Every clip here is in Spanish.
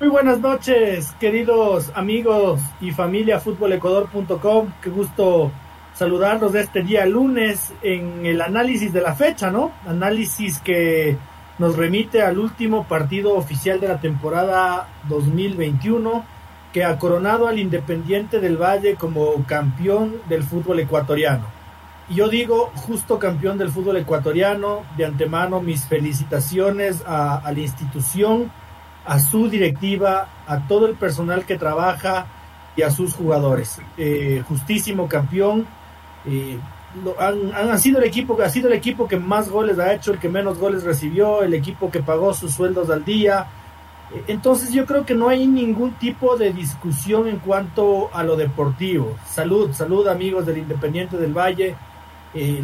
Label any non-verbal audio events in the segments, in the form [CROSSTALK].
Muy buenas noches, queridos amigos y familia futbolecuador.com. Qué gusto saludarlos de este día lunes en el análisis de la fecha, ¿no? Análisis que nos remite al último partido oficial de la temporada 2021 que ha coronado al Independiente del Valle como campeón del fútbol ecuatoriano. Y yo digo, justo campeón del fútbol ecuatoriano, de antemano mis felicitaciones a, a la institución a su directiva, a todo el personal que trabaja y a sus jugadores. Eh, justísimo campeón. Eh, han, sido el equipo ha sido el equipo que más goles ha hecho, el que menos goles recibió, el equipo que pagó sus sueldos al día. Eh, entonces yo creo que no hay ningún tipo de discusión en cuanto a lo deportivo. Salud, salud amigos del Independiente del Valle,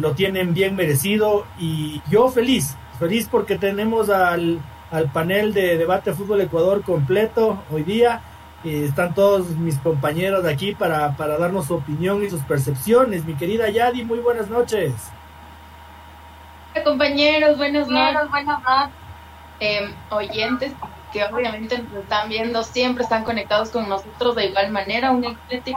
lo tienen bien merecido y yo feliz, feliz porque tenemos al al panel de debate fútbol Ecuador completo hoy día. Eh, están todos mis compañeros de aquí para, para darnos su opinión y sus percepciones. Mi querida Yadi, muy buenas noches. Hola compañeros, buenas noches, buenas noches. Eh, oyentes que obviamente nos están viendo, siempre están conectados con nosotros de igual manera, un excelente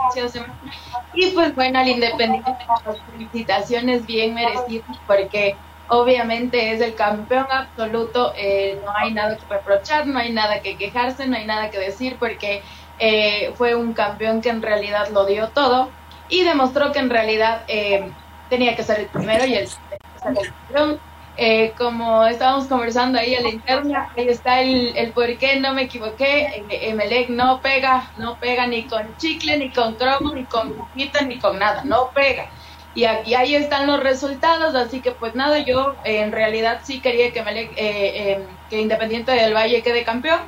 Y pues bueno, al Independiente, las felicitaciones bien merecidas porque obviamente es el campeón absoluto, eh, no hay nada que reprochar, no hay nada que quejarse, no hay nada que decir porque eh, fue un campeón que en realidad lo dio todo y demostró que en realidad eh, tenía que ser el primero y el, campeón. como estábamos conversando ahí a la interna, ahí está el, el por qué no me equivoqué. Emelec no pega, no pega ni con chicle, ni con cromo, ni con pita, ni con nada, no pega y aquí ahí están los resultados, así que pues nada, yo en realidad sí quería que, me, eh, em, que Independiente del Valle quede campeón.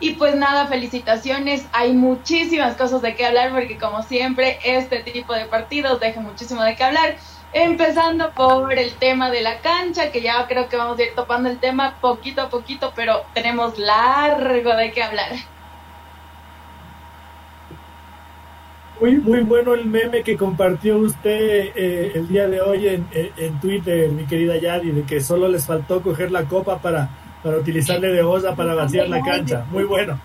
Y pues nada, felicitaciones. Hay muchísimas cosas de qué hablar porque como siempre este tipo de partidos deja muchísimo de qué hablar. Empezando por el tema de la cancha, que ya creo que vamos a ir topando el tema poquito a poquito, pero tenemos largo de qué hablar. Muy, muy bueno el meme que compartió usted eh, el día de hoy en, en, Twitter, mi querida Yadi, de que solo les faltó coger la copa para, para utilizarle de osa para vaciar la cancha. Muy bueno.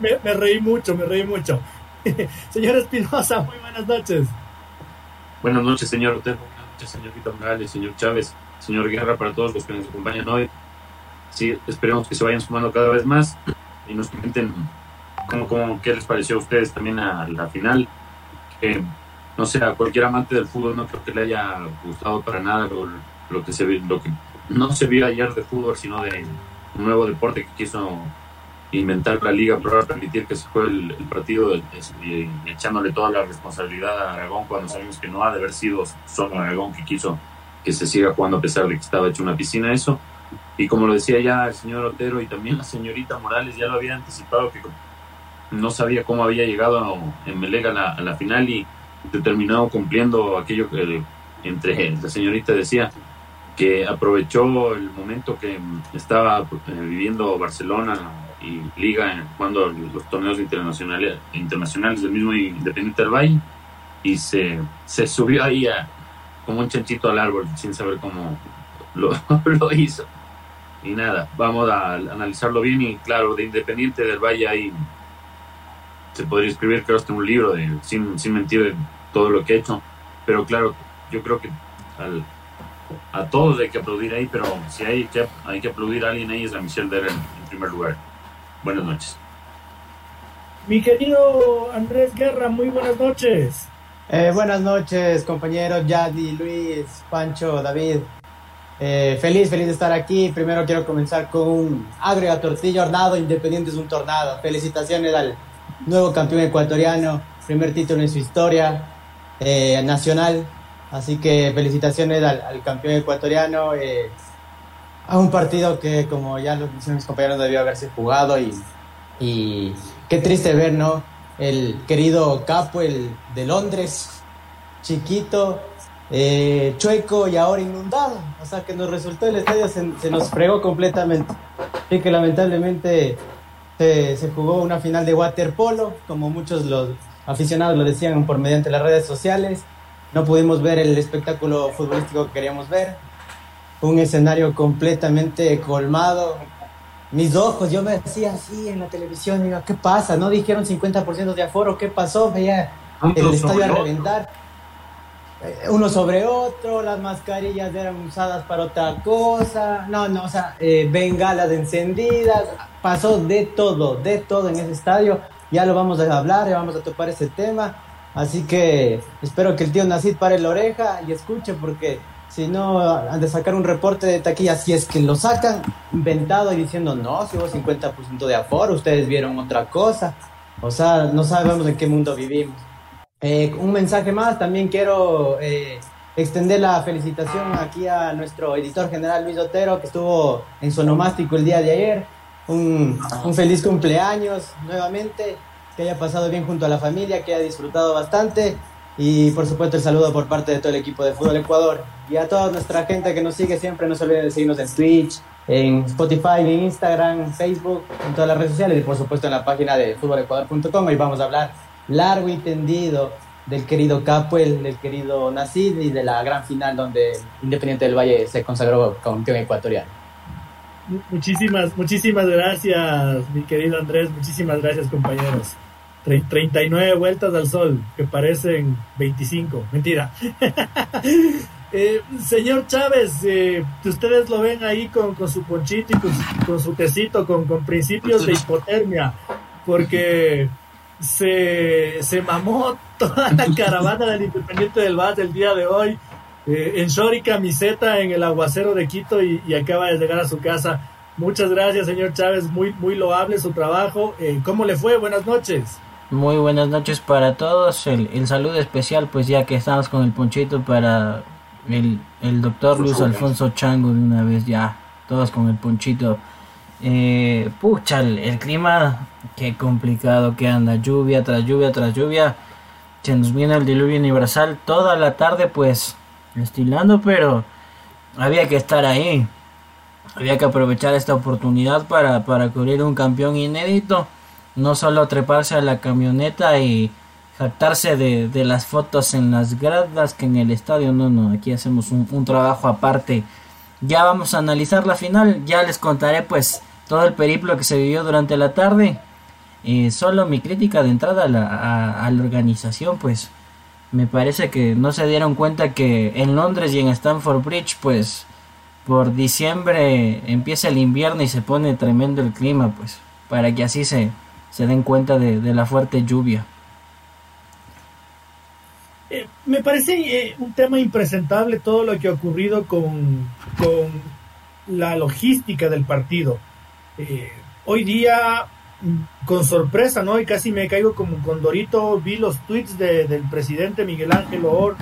Me, reí mucho, me reí mucho. [LAUGHS] señor Espinosa, muy buenas noches. Buenas noches, señor Otero. Buenas noches, señor Víctor Morales, señor Chávez, señor Guerra, para todos los que nos acompañan hoy. Sí, esperemos que se vayan sumando cada vez más y nos comenten cómo, cómo, qué les pareció a ustedes también a la final no sé, a cualquier amante del fútbol no creo que le haya gustado para nada lo, que se lo que no se vio ayer de fútbol, sino de un nuevo deporte que quiso inventar la liga para permitir que se juegue el, partido y, echándole toda la responsabilidad a Aragón cuando sabemos que no ha de haber sido solo Aragón que quiso que se siga jugando a pesar de que estaba hecho una piscina eso. Y como lo decía ya el señor Otero y también la señorita Morales ya lo había anticipado que no sabía cómo había llegado en Melega a la, final y terminado cumpliendo aquello que entre la señorita decía, que aprovechó el momento que estaba eh, viviendo Barcelona y Liga jugando los torneos internacionales, internacionales del mismo Independiente del Valle y se, se subió ahí como un chanchito al árbol sin saber cómo lo, [LAUGHS] lo hizo. Y nada, vamos a analizarlo bien y claro, de Independiente del Valle hay se podría escribir, creo, hasta un libro de, sin, sin mentir de todo lo que he hecho. Pero claro, yo creo que al, a todos hay que aplaudir ahí, pero si hay que, hay que aplaudir a alguien ahí es a Michelle Deren en primer lugar. Buenas noches. Mi querido Andrés Guerra, muy buenas noches. Eh, buenas noches, compañeros Yadi, Luis, Pancho, David. Eh, feliz, feliz de estar aquí. Primero quiero comenzar con un agrega tortilla hornado, Independiente es un tornado. Felicitaciones al nuevo campeón ecuatoriano, primer título en su historia eh, nacional. Así que felicitaciones al, campeón ecuatoriano. Eh, a un partido que, como ya lo dicen mis compañeros, debió haberse jugado y qué triste ver, ¿no? El querido Capo, el de Londres, chiquito, eh, chueco y ahora inundado. O sea que nos resultó el estadio, se, nos fregó completamente. Así que lamentablemente se, se, jugó una final de waterpolo, como muchos los aficionados lo decían por mediante las redes sociales. No pudimos ver el espectáculo futbolístico que queríamos ver. Un escenario completamente colmado. Mis ojos, yo me decía así en la televisión, digo, ¿qué pasa? ¿No dijeron 50% de aforo? ¿Qué pasó? Veía el estadio a reventar eh, uno sobre otro, las mascarillas eran usadas para otra cosa, no, no, o sea, eh, bengalas encendidas, pasó de todo, de todo en ese estadio, ya lo vamos a hablar, ya vamos a topar ese tema, así que espero que el tío Nacid pare la oreja y escuche, porque si no, han de sacar un reporte de taquilla, si es que lo sacan inventado y diciendo, no, si hubo 50% de aforo, ustedes vieron otra cosa, o sea, no sabemos en qué mundo vivimos. Eh, un mensaje más, también quiero eh, extender la felicitación aquí a nuestro editor general Luis Otero, que estuvo en su onomástico el día de ayer. Un, feliz cumpleaños nuevamente, que haya pasado bien junto a la familia, que haya disfrutado bastante. Y por supuesto el saludo por parte de todo el equipo de Fútbol Ecuador. Y a toda nuestra gente que nos sigue siempre, no se olviden de seguirnos en Twitch, en Spotify, en Instagram, Facebook, en todas las redes sociales y por supuesto en la página de fútbolecuador.com. Hoy vamos a hablar largo y tendido del querido Capuel, del querido Nacid y de la gran final donde Independiente del Valle se consagró campeón ecuatoriano. Muchísimas, muchísimas gracias, mi querido Andrés, muchísimas gracias compañeros. 39 vueltas al sol, que parecen 25, mentira. [LAUGHS] Eh, señor Chávez, eh, ustedes lo ven ahí con, su ponchito y con, su tecito, con, con principios de hipotermia, porque se, se mamó toda la [LAUGHS] caravana del Independiente del Valle el día de hoy. Eh, en short y camiseta en el aguacero de Quito y, acaba de llegar a su casa. Muchas gracias, señor Chávez. Muy, muy loable su trabajo. Eh, ¿Cómo le fue? Buenas noches. Muy buenas noches para todos. El, saludo especial, pues ya que estamos con el ponchito para el, el doctor Luis Alfonso Chango de una vez ya. Todos con el ponchito. Eh, pucha, el, clima, qué complicado que anda, lluvia tras lluvia tras lluvia. Se nos viene el diluvio universal toda la tarde, pues estilando, pero había que estar ahí. Había que aprovechar esta oportunidad para, para cubrir un campeón inédito. No solo treparse a la camioneta y jactarse de, las fotos en las gradas que en el estadio. No, no, aquí hacemos un, un trabajo aparte. Ya vamos a analizar la final. Ya les contaré pues todo el periplo que se vivió durante la tarde. Eh, solo mi crítica de entrada a la, a, la, organización, pues me parece que no se dieron cuenta que en Londres y en Stamford Bridge, pues por diciembre empieza el invierno y se pone tremendo el clima, pues para que así se, se den cuenta de, la fuerte lluvia. Eh, me parece eh, un tema impresentable todo lo que ha ocurrido con, con la logística del partido. Eh, hoy día, mm, con sorpresa, ¿no? Y casi me caigo como con Dorito, vi los tweets del presidente Miguel Ángel Or,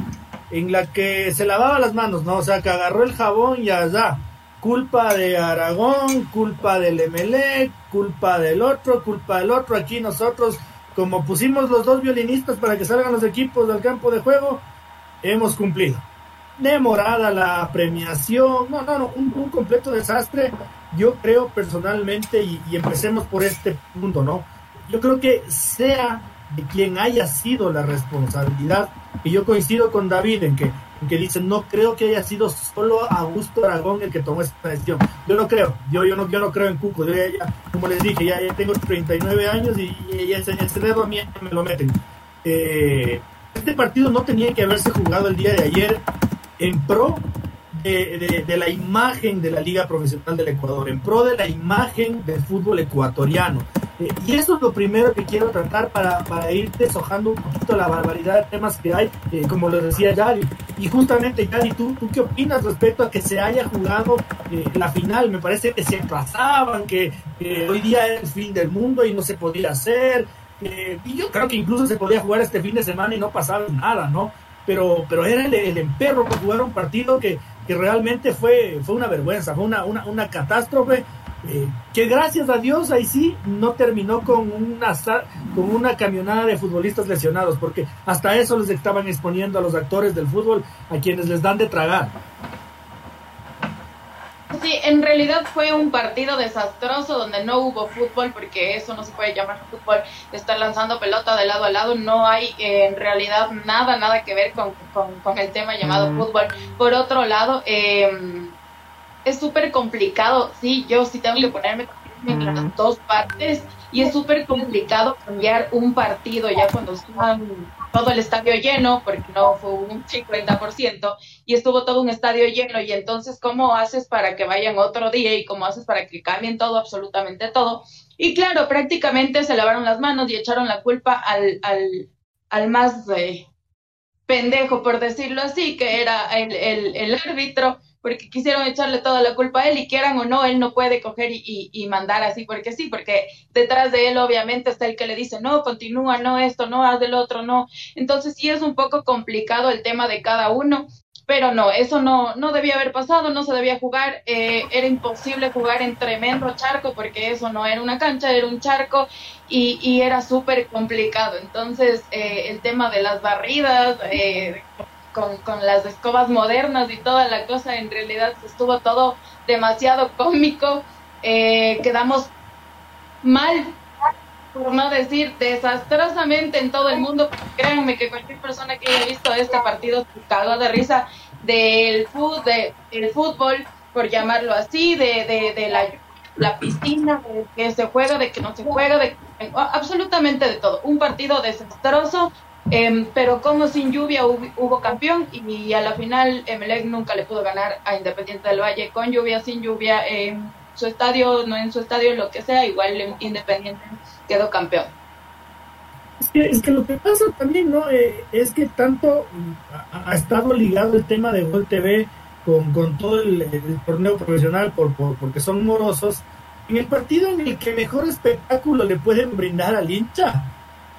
en la que se lavaba las manos, ¿no? O sea, que agarró el jabón y allá. Culpa de Aragón, culpa del MLE, culpa del otro, culpa del otro. Aquí nosotros, como pusimos los dos violinistas para que salgan los equipos del campo de juego, hemos cumplido demorada la premiación, no, no, no, un, completo desastre. Yo creo personalmente, y, empecemos por este punto, ¿no? Yo creo que sea de quien haya sido la responsabilidad, y yo coincido con David en que, en que dice, no creo que haya sido solo Augusto Aragón el que tomó esta decisión. Yo no creo, yo, yo, no, yo no creo en Cuco, yo ya, como les dije, ya, tengo 39 años y, y ese, dedo a mí me lo meten. Eh, este partido no tenía que haberse jugado el día de ayer en pro de, la imagen de la Liga Profesional del Ecuador, en pro de la imagen del fútbol ecuatoriano. Eh, y eso es lo primero que quiero tratar para, ir deshojando un poquito la barbaridad de temas que hay, eh, como lo decía Yadi. Y justamente, Yadi, ¿tú, ¿tú qué opinas respecto a que se haya jugado eh, la final? Me parece que se atrasaban, que hoy día es el fin del mundo y no se podía hacer. y yo creo que incluso se podía jugar este fin de semana y no pasaba nada, ¿no? Pero, pero era el, el emperro por jugar un partido que, que realmente fue, fue una vergüenza, fue una, una, una catástrofe eh, que gracias a Dios ahí sí no terminó con una, con una camionada de futbolistas lesionados, porque hasta eso les estaban exponiendo a los actores del fútbol, a quienes les dan de tragar. Sí, en realidad fue un partido desastroso donde no hubo fútbol, porque eso no se puede llamar fútbol, estar lanzando pelota de lado a lado, no hay eh, en realidad nada, nada que ver con, con, el tema llamado fútbol. Por otro lado, eh, es súper complicado, sí, yo sí tengo que ponerme en las dos partes y es súper complicado cambiar un partido ya cuando está todo el estadio lleno, porque no fue un 50% y estuvo todo un estadio lleno y entonces cómo haces para que vayan otro día y cómo haces para que cambien todo, absolutamente todo. Y claro, prácticamente se lavaron las manos y echaron la culpa al, al, al más eh, pendejo, por decirlo así, que era el, el, el árbitro porque quisieron echarle toda la culpa a él y quieran o no, él no puede coger y, y, mandar así porque sí, porque detrás de él obviamente está el que le dice, no, continúa, no esto, no, haz del otro, no. Entonces sí es un poco complicado el tema de cada uno, pero no, eso no, no debía haber pasado, no se debía jugar, eh, era imposible jugar en tremendo charco porque eso no era una cancha, era un charco y, y era súper complicado. Entonces eh, el tema de las barridas, eh, con, con, las escobas modernas y toda la cosa, en realidad estuvo todo demasiado cómico, eh, quedamos mal, por no decir desastrosamente en todo el mundo, créanme que cualquier persona que haya visto este partido se cagó de risa del, fútbol, de, del fútbol, por llamarlo así, de, de, de la, la piscina, de que se juega, de que no se juega, de absolutamente de todo. Un partido desastroso, Em, pero como sin lluvia hubo, campeón y, a la final Emelec nunca le pudo ganar a Independiente del Valle con lluvia, sin lluvia, en su estadio, no en su estadio, lo que sea, igual Independiente quedó campeón. Es que, es que lo que pasa también, ¿no? Eh, es que tanto ha, estado ligado el tema de Gol TV con, con todo el, torneo profesional por, por, porque son morosos, en el partido en el que mejor espectáculo le pueden brindar al hincha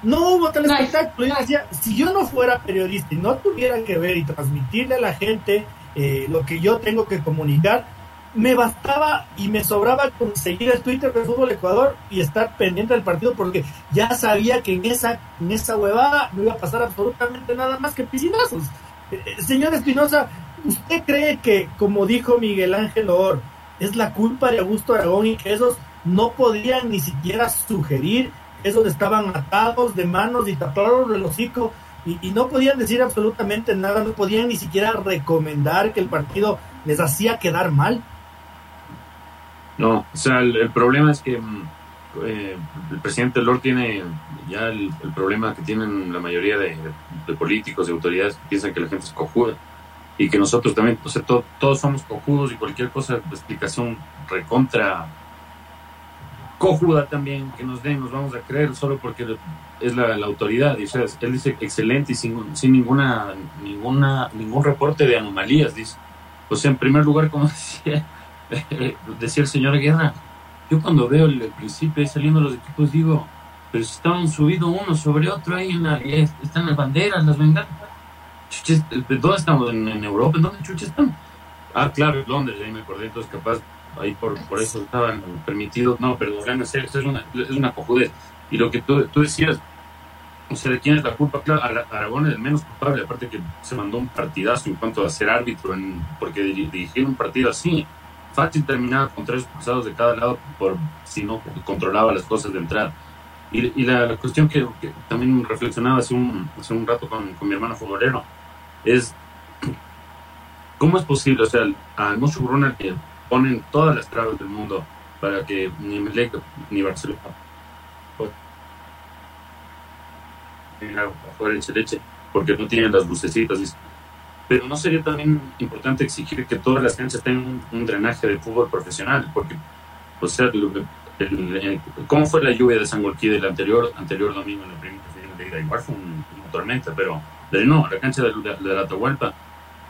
no hubo tal espectáculo. Yo decía, si yo no fuera periodista y no tuviera que ver y transmitirle a la gente eh, lo que yo tengo que comunicar, me bastaba y me sobraba conseguir el Twitter de Fútbol Ecuador y estar pendiente del partido porque ya sabía que en esa, en esa huevada no iba a pasar absolutamente nada más que piscinazos. Eh, eh, señor Espinosa, ¿usted cree que, como dijo Miguel Ángel Or, es la culpa de Augusto Aragón y que esos no podían ni siquiera sugerir esos estaban atados de manos y tapados del hocico y, no podían decir absolutamente nada, no podían ni siquiera recomendar que el partido les hacía quedar mal. No, o sea, el, problema es que mm, eh, el presidente Lord tiene ya el, problema que tienen la mayoría de, políticos y autoridades que piensan que la gente es cojuda y que nosotros también, o sea, todos somos cojudos y cualquier cosa de explicación recontra cojuda también que nos den, nos vamos a creer solo porque es la, autoridad. Y, él dice excelente y sin, sin ninguna, ninguna, ningún reporte de anomalías, dice. O sea, en primer lugar, como [LAUGHS] decía, decía el señor Guerra, yo cuando veo el, principio ahí saliendo los equipos digo, pero si estaban subidos uno sobre otro ahí, en la, están las banderas, las vengan ¿dónde estamos? ¿En, Europa? ¿En dónde chuches están? Ah, claro, en Londres, ahí me acordé, entonces capaz ahí por, por eso estaban permitidos. No, pero es una, es una cojudez. Y lo que tú, tú decías, o sea, ¿de quién es la culpa? Claro, Aragón es el menos culpable, aparte que se mandó un partidazo en cuanto a ser árbitro, en, porque dirigir un partido así, fácil terminaba con tres expulsados de cada lado por si no controlaba las cosas de entrada. Y, y la, cuestión que, también reflexionaba hace un, hace un rato con, con mi hermano futbolero es, [CLEARS THROAT] ¿cómo es posible? O sea, a Mucho Brunner que ponen todas las trabas del mundo para que ni Melec ni Barcelona de leche porque no tienen las lucecitas. Pero no sería también importante exigir que todas las canchas tengan un, drenaje de fútbol profesional, porque, o sea, el, ¿cómo fue la lluvia de San Golquí del anterior, anterior domingo en la primera de ida? Igual fue un, una tormenta, pero no, la cancha de, de la Atahualpa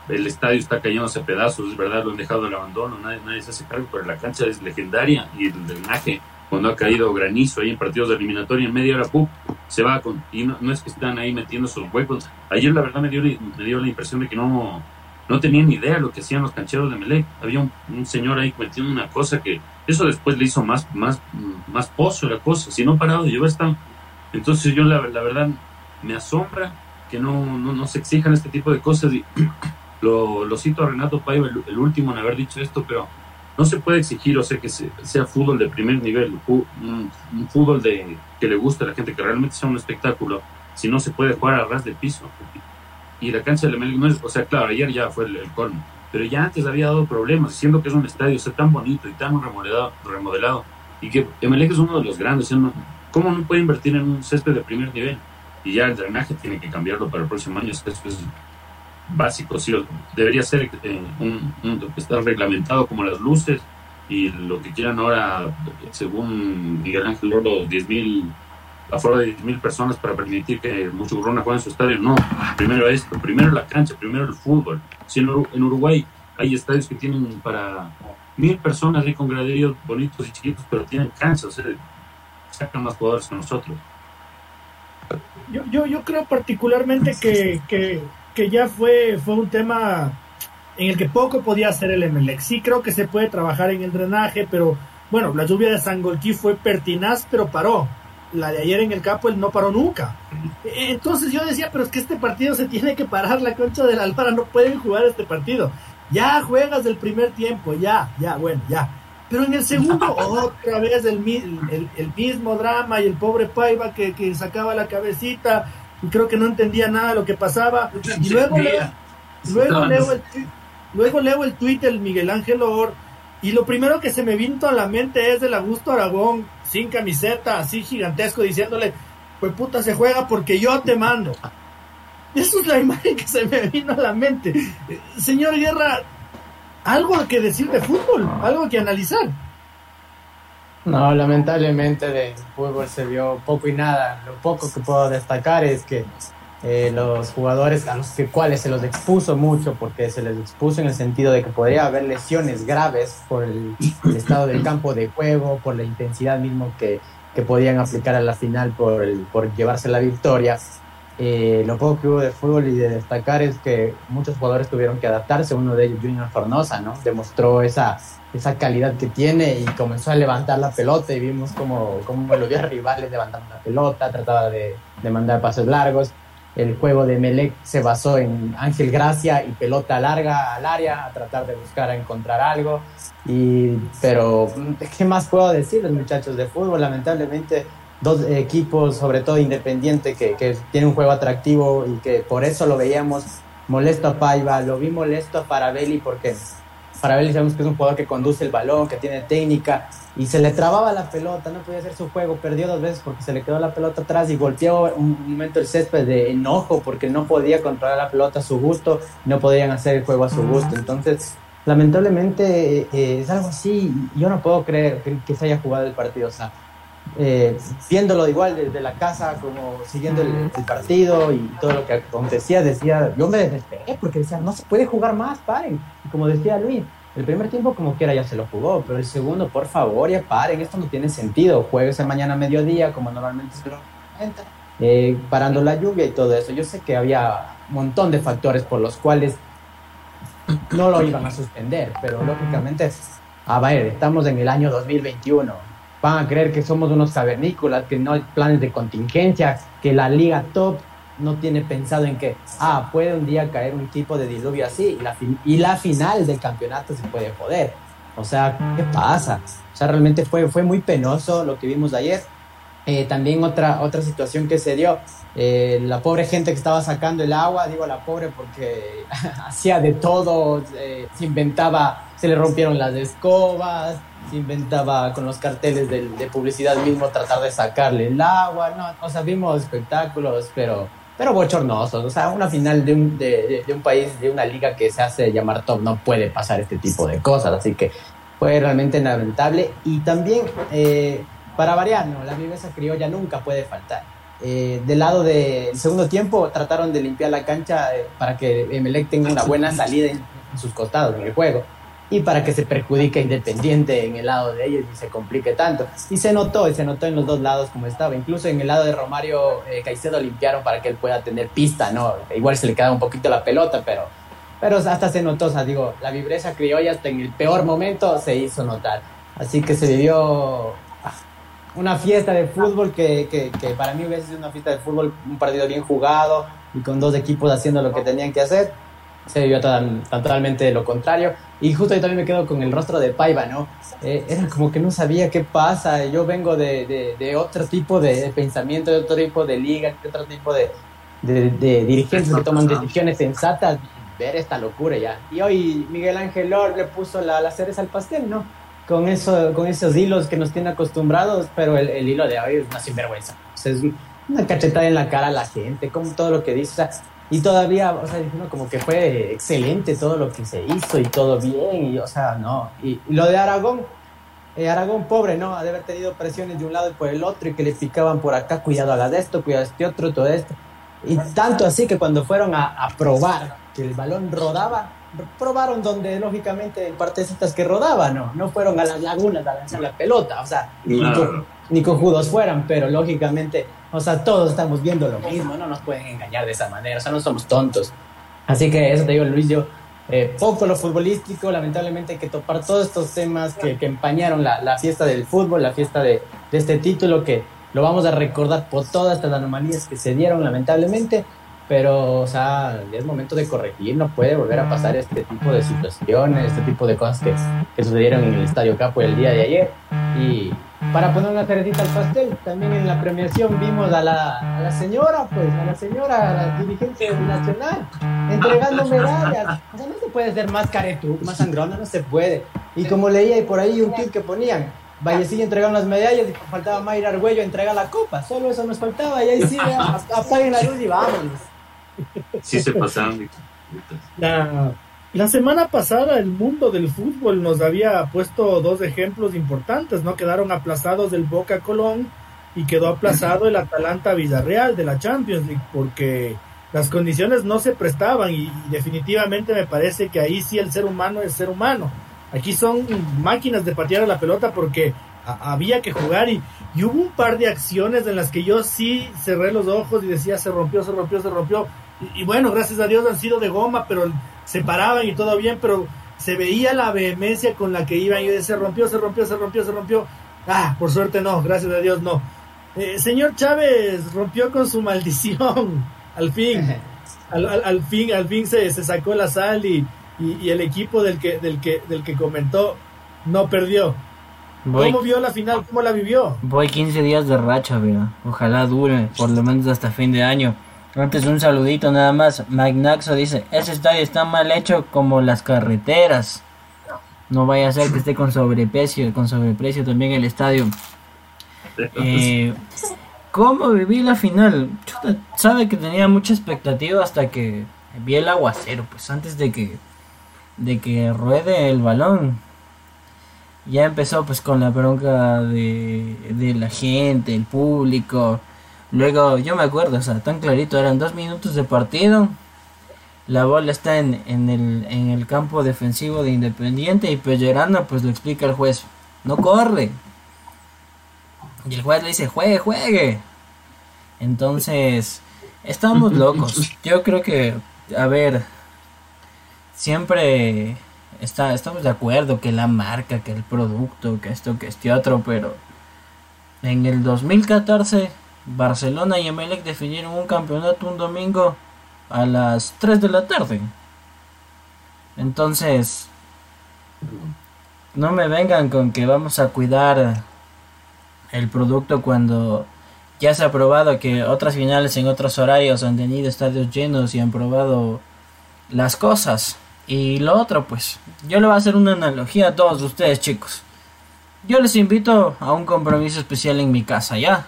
el estadio está cayéndose a pedazos, es verdad, lo han dejado al abandono, nadie, nadie se hace cargo, pero la cancha es legendaria y el drenaje, cuando ha caído granizo ahí en partidos de eliminatoria, en media hora, ¡pum! se va con. Y no, es que están ahí metiendo sus huecos. Ayer, la verdad, me dio, me dio la impresión de que no, no tenían ni idea de lo que hacían los cancheros de Melec. Había un, señor ahí metiendo una cosa que eso después le hizo más, más, más pozo la cosa. Si no parado de llover, están. Entonces, yo la, verdad me asombra que no, no, se exijan este tipo de cosas. Lo, lo cito a Renato Paiva, el, último en haber dicho esto, pero no se puede exigir, o sea, que sea fútbol de primer nivel, un, fútbol de, que le guste a la gente, que realmente sea un espectáculo, si no se puede jugar a ras de piso. Y la cancha de Emelec no es, o sea, claro, ayer ya fue el, colmo, pero ya antes había dado problemas, diciendo que es un estadio, o tan bonito y tan remodelado, remodelado y que Emelec es uno de los grandes, ¿cómo no puede invertir en un césped de primer nivel? Y ya el drenaje tiene que cambiarlo para el próximo año, eso es básico, sí, debería ser eh, un, estar reglamentado como las luces y lo que quieran ahora, según Miguel Ángel Loro, 10.000 aforo de 10.000 personas para permitir que mucho Corona juegue en su estadio. No, primero esto, primero la cancha, primero el fútbol. Si en, Uruguay hay estadios que tienen para mil personas ahí con graderíos bonitos y chiquitos, pero tienen cancha, o sea, sacan más jugadores que nosotros. Yo, yo, yo creo particularmente que, que que ya fue, fue un tema en el que poco podía hacer el Emelec. Sí creo que se puede trabajar en el drenaje, pero bueno, la lluvia de Sangolquí fue pertinaz, pero paró. La de ayer en el campo él no paró nunca. Entonces yo decía, pero es que este partido se tiene que parar, la concha de la Alvara no pueden jugar este partido. Ya juegas del primer tiempo, ya, ya, bueno, ya. Pero en el segundo, [LAUGHS] otra vez el, el, mismo drama y el pobre Paiva que, que sacaba la cabecita creo que no entendía nada de lo que pasaba. Y luego leo, luego leo el luego leo el tweet del Miguel Ángel Or y lo primero que se me vino a la mente es del Augusto Aragón sin camiseta, así gigantesco, diciéndole, pues puta se juega porque yo te mando. Esa es la imagen que se me vino a la mente. Señor Guerra, algo que decir de fútbol, algo que analizar. No, lamentablemente de fútbol se vio poco y nada. Lo poco que puedo destacar es que eh, los jugadores a los que, cuales se los expuso mucho, porque se les expuso en el sentido de que podría haber lesiones graves por el, estado del campo de juego, por la intensidad mismo que, que podían aplicar a la final por, el, por llevarse la victoria. Eh, lo poco que hubo de fútbol y de destacar es que muchos jugadores tuvieron que adaptarse. Uno de ellos, Junior Fornosa, ¿no? Demostró esa esa calidad que tiene y comenzó a levantar la pelota y vimos como, como lo vio a rivales levantando la pelota, trataba de, de, mandar pasos largos. El juego de Melec se basó en Ángel Gracia y pelota larga al área a tratar de buscar a encontrar algo. Y, pero, ¿qué más puedo decir los muchachos de fútbol? Lamentablemente, dos equipos, sobre todo Independiente, que, que tiene un juego atractivo y que por eso lo veíamos molesto a Paiva, lo vi molesto a Farabelli porque ver, sabemos que es un jugador que conduce el balón, que tiene técnica, y se le trababa la pelota, no podía hacer su juego, perdió dos veces porque se le quedó la pelota atrás y golpeó un momento el césped de enojo porque no podía controlar la pelota a su gusto, no podían hacer el juego a su gusto. Entonces, lamentablemente eh, es algo así, yo no puedo creer que, se haya jugado el partido, o sea, eh, viéndolo igual desde la casa, como siguiendo el, partido y todo lo que acontecía, decía, yo me desesperé porque decía, no se puede jugar más, paren. Y como decía Luis, el primer tiempo como quiera ya se lo jugó, pero el segundo, por favor, ya paren, esto no tiene sentido. Juegues mañana a mediodía, como normalmente se lo eh, parando la lluvia y todo eso. Yo sé que había un montón de factores por los cuales no lo iban a suspender, pero lógicamente, a ver, estamos en el año 2021. Van a creer que somos unos cavernícolas, que no hay planes de contingencia, que la liga top no tiene pensado en que, ah, puede un día caer un tipo de diluvio así y la, y la final del campeonato se puede joder. O sea, ¿qué pasa? O sea, realmente fue, fue muy penoso lo que vimos ayer. Eh, también otra, otra situación que se dio, eh, la pobre gente que estaba sacando el agua, digo la pobre porque [LAUGHS] hacía de todo, eh, se inventaba, se le rompieron las escobas, se inventaba con los carteles de, de publicidad mismo tratar de sacarle el agua, no, o sea, vimos espectáculos, pero pero bochornosos. O sea, una final de un, de, un país, de una liga que se hace llamar top, no puede pasar este tipo de cosas. Así que fue realmente lamentable. Y también, eh, para variar, ¿no? la viveza criolla nunca puede faltar. Eh, del lado del segundo tiempo trataron de limpiar la cancha eh, para que Emelec tenga una buena salida en sus costados en el juego y para que se perjudique Independiente en el lado de ellos y se complique tanto. Y se notó, y se notó en los dos lados como estaba. Incluso en el lado de Romario eh, Caicedo limpiaron para que él pueda tener pista, ¿no? Igual se le queda un poquito la pelota, pero, pero hasta se notó, o sea, digo, la vibreza criolla hasta en el peor momento se hizo notar. Así que se vivió ah, una fiesta de fútbol que, que, que para mí hubiese sido una fiesta de fútbol, un partido bien jugado y con dos equipos haciendo lo que tenían que hacer se vivió totalmente lo contrario. Y justo yo también me quedo con el rostro de Paiva, ¿no? Eh, era como que no sabía qué pasa. Yo vengo de, de, otro tipo de pensamiento, de otro tipo de liga, de otro tipo de, de dirigentes que toman decisiones sensatas. Ver esta locura ya. Y hoy Miguel Ángel Or le puso la, la cereza al pastel, ¿no? Con, eso, con esos hilos que nos tiene acostumbrados, pero el, el hilo de hoy es una sinvergüenza. es una cachetada en la cara a la gente, como todo lo que dice. O sea, y todavía, o sea, como que fue excelente todo lo que se hizo y todo bien, y o sea, no. Y, lo de Aragón, eh, Aragón pobre, ¿no? Ha de haber tenido presiones de un lado y por el otro y que le picaban por acá, cuidado a la de esto, cuidado a este otro, todo esto. Y tanto así que cuando fueron a, probar que el balón rodaba, probaron donde lógicamente en partes estas que rodaban, ¿no? No fueron a las lagunas a lanzar la pelota, o sea, ni, ni cojudos fueran, pero lógicamente o sea, todos estamos viendo lo mismo, no nos pueden engañar de esa manera, o sea, no somos tontos. Así que eso te digo, Luis, yo, eh, poco lo futbolístico, lamentablemente hay que topar todos estos temas que, empañaron la, fiesta del fútbol, la fiesta de, este título, que lo vamos a recordar por todas estas anomalías que se dieron, lamentablemente, pero, o sea, es momento de corregir, no puede volver a pasar este tipo de situaciones, este tipo de cosas que, que sucedieron en el Estadio Capo el día de ayer, y para poner una cerecita al pastel, también en la premiación vimos a la, a la señora, pues, a la señora, a la dirigente nacional, entregando medallas. O sea, no se puede ser más caretú, más sangrona, no se puede. Y como leía y por ahí un tip que ponían, Vallecilla entregando las medallas y faltaba Mayra Argüello entregar la copa. Solo eso nos faltaba y ahí sí, [LAUGHS] apaguen la luz y vámonos. Sí se pasaron. La, la semana pasada el mundo del fútbol nos había puesto dos ejemplos importantes, ¿no? Quedaron aplazados el Boca Colón y quedó aplazado el Atalanta Villarreal de la Champions League porque las condiciones no se prestaban y, definitivamente me parece que ahí sí el ser humano es ser humano. Aquí son máquinas de patear a la pelota porque había que jugar y, hubo un par de acciones en las que yo sí cerré los ojos y decía se rompió, se rompió, se rompió. y bueno, gracias a Dios han sido de goma, pero se paraban y todo bien, pero se veía la vehemencia con la que iban y se rompió, se rompió, se rompió, se rompió. Ah, por suerte no, gracias a Dios no. Eh, señor Chávez rompió con su maldición, [LAUGHS] al fin. [LAUGHS] Al, fin, al fin se, se sacó la sal y, y, el equipo del que, del que, del que comentó no perdió. ¿Cómo vio la final? ¿Cómo la vivió? Voy 15 días de racha, vea. Ojalá dure, por lo menos hasta fin de año. Antes un saludito nada más. Magnaxo dice, ese estadio está mal hecho como las carreteras. No vaya a ser que esté con sobreprecio, con sobreprecio también el estadio. Eh, ¿Cómo viví la final? sabe que tenía mucha expectativa hasta que vi el aguacero, pues antes de que de que ruede el balón. Ya empezó pues con la bronca de, de la gente, el público. Luego, yo me acuerdo, o sea, tan clarito, eran dos minutos de partido. La bola está en, en, el, en el campo defensivo de Independiente y Pellerano pues lo explica el juez. No corre. Y el juez le dice, juegue, juegue. Entonces, estamos [LAUGHS] locos. Yo creo que, a ver, siempre está, estamos de acuerdo que la marca, que el producto, que esto, que este otro, pero en el 2014 Barcelona y Emelec definieron un campeonato un domingo a las 3 de la tarde. Entonces, no me vengan con que vamos a cuidar el producto cuando ya se ha probado que otras finales en otros horarios han tenido estadios llenos y han probado las cosas. Y lo otro, pues, yo le voy a hacer una analogía a todos ustedes, chicos. Yo les invito a un compromiso especial en mi casa, ¿ya?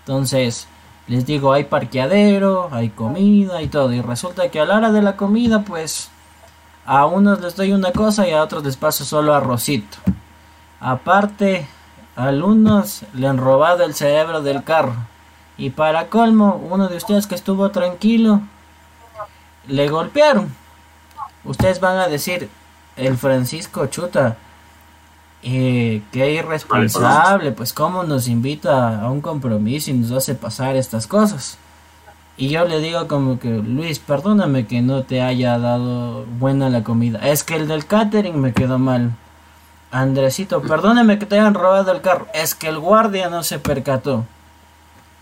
Entonces, les digo, hay parqueadero, hay comida y todo. Y resulta que a la hora de la comida, pues, a unos les doy una cosa y a otros les paso solo arrocito. Aparte, a algunos le han robado el cerebro del carro. Y para colmo, uno de ustedes que estuvo tranquilo, le golpearon. Ustedes van a decir, el Francisco Chuta eh, qué irresponsable, pues cómo nos invita a un compromiso y nos hace pasar estas cosas. Y yo le digo como que, Luis, perdóname que no te haya dado buena la comida. Es que el del catering me quedó mal. Andresito, perdóneme que te hayan robado el carro. Es que el guardia no se percató.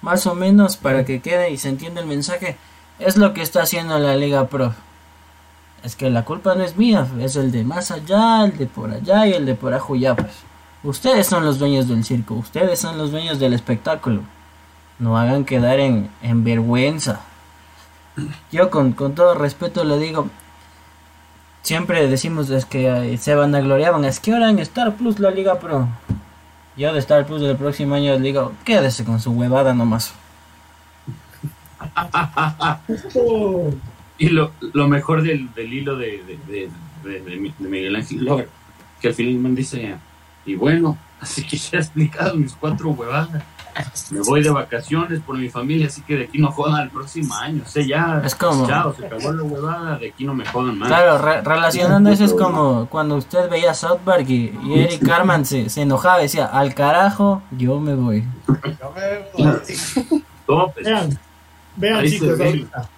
Más o menos para que quede y se entienda el mensaje, es lo que está haciendo la Liga Pro. Es que la culpa no es mía, es el de más allá, el de por allá y el de por ajuya. Pues. Ustedes son los dueños del circo, ustedes son los dueños del espectáculo. No hagan quedar en, en vergüenza. Yo con, con todo respeto le digo, siempre decimos es que eh, se van a gloriaban, es que ahora en Star Plus la Liga Pro. Yo de Star Plus del próximo año les digo, quédese con su huevada nomás. [LAUGHS] y lo, lo mejor del, del hilo de, de, de, de, Miguel Ángel Lover, que al final dice, y bueno, [LAUGHS] así que ya he explicado mis cuatro huevadas me voy de vacaciones por mi familia, así que de aquí no jodan el próximo año. O sea, ya, es como, chao, se acabó la huevada, de aquí no me jodan más. Claro, relacionando eso es como cuando usted veía South Park y, Eric Carman se, se enojaba, decía, al carajo, yo me voy. [LAUGHS] vean, vean chicos, ahorita.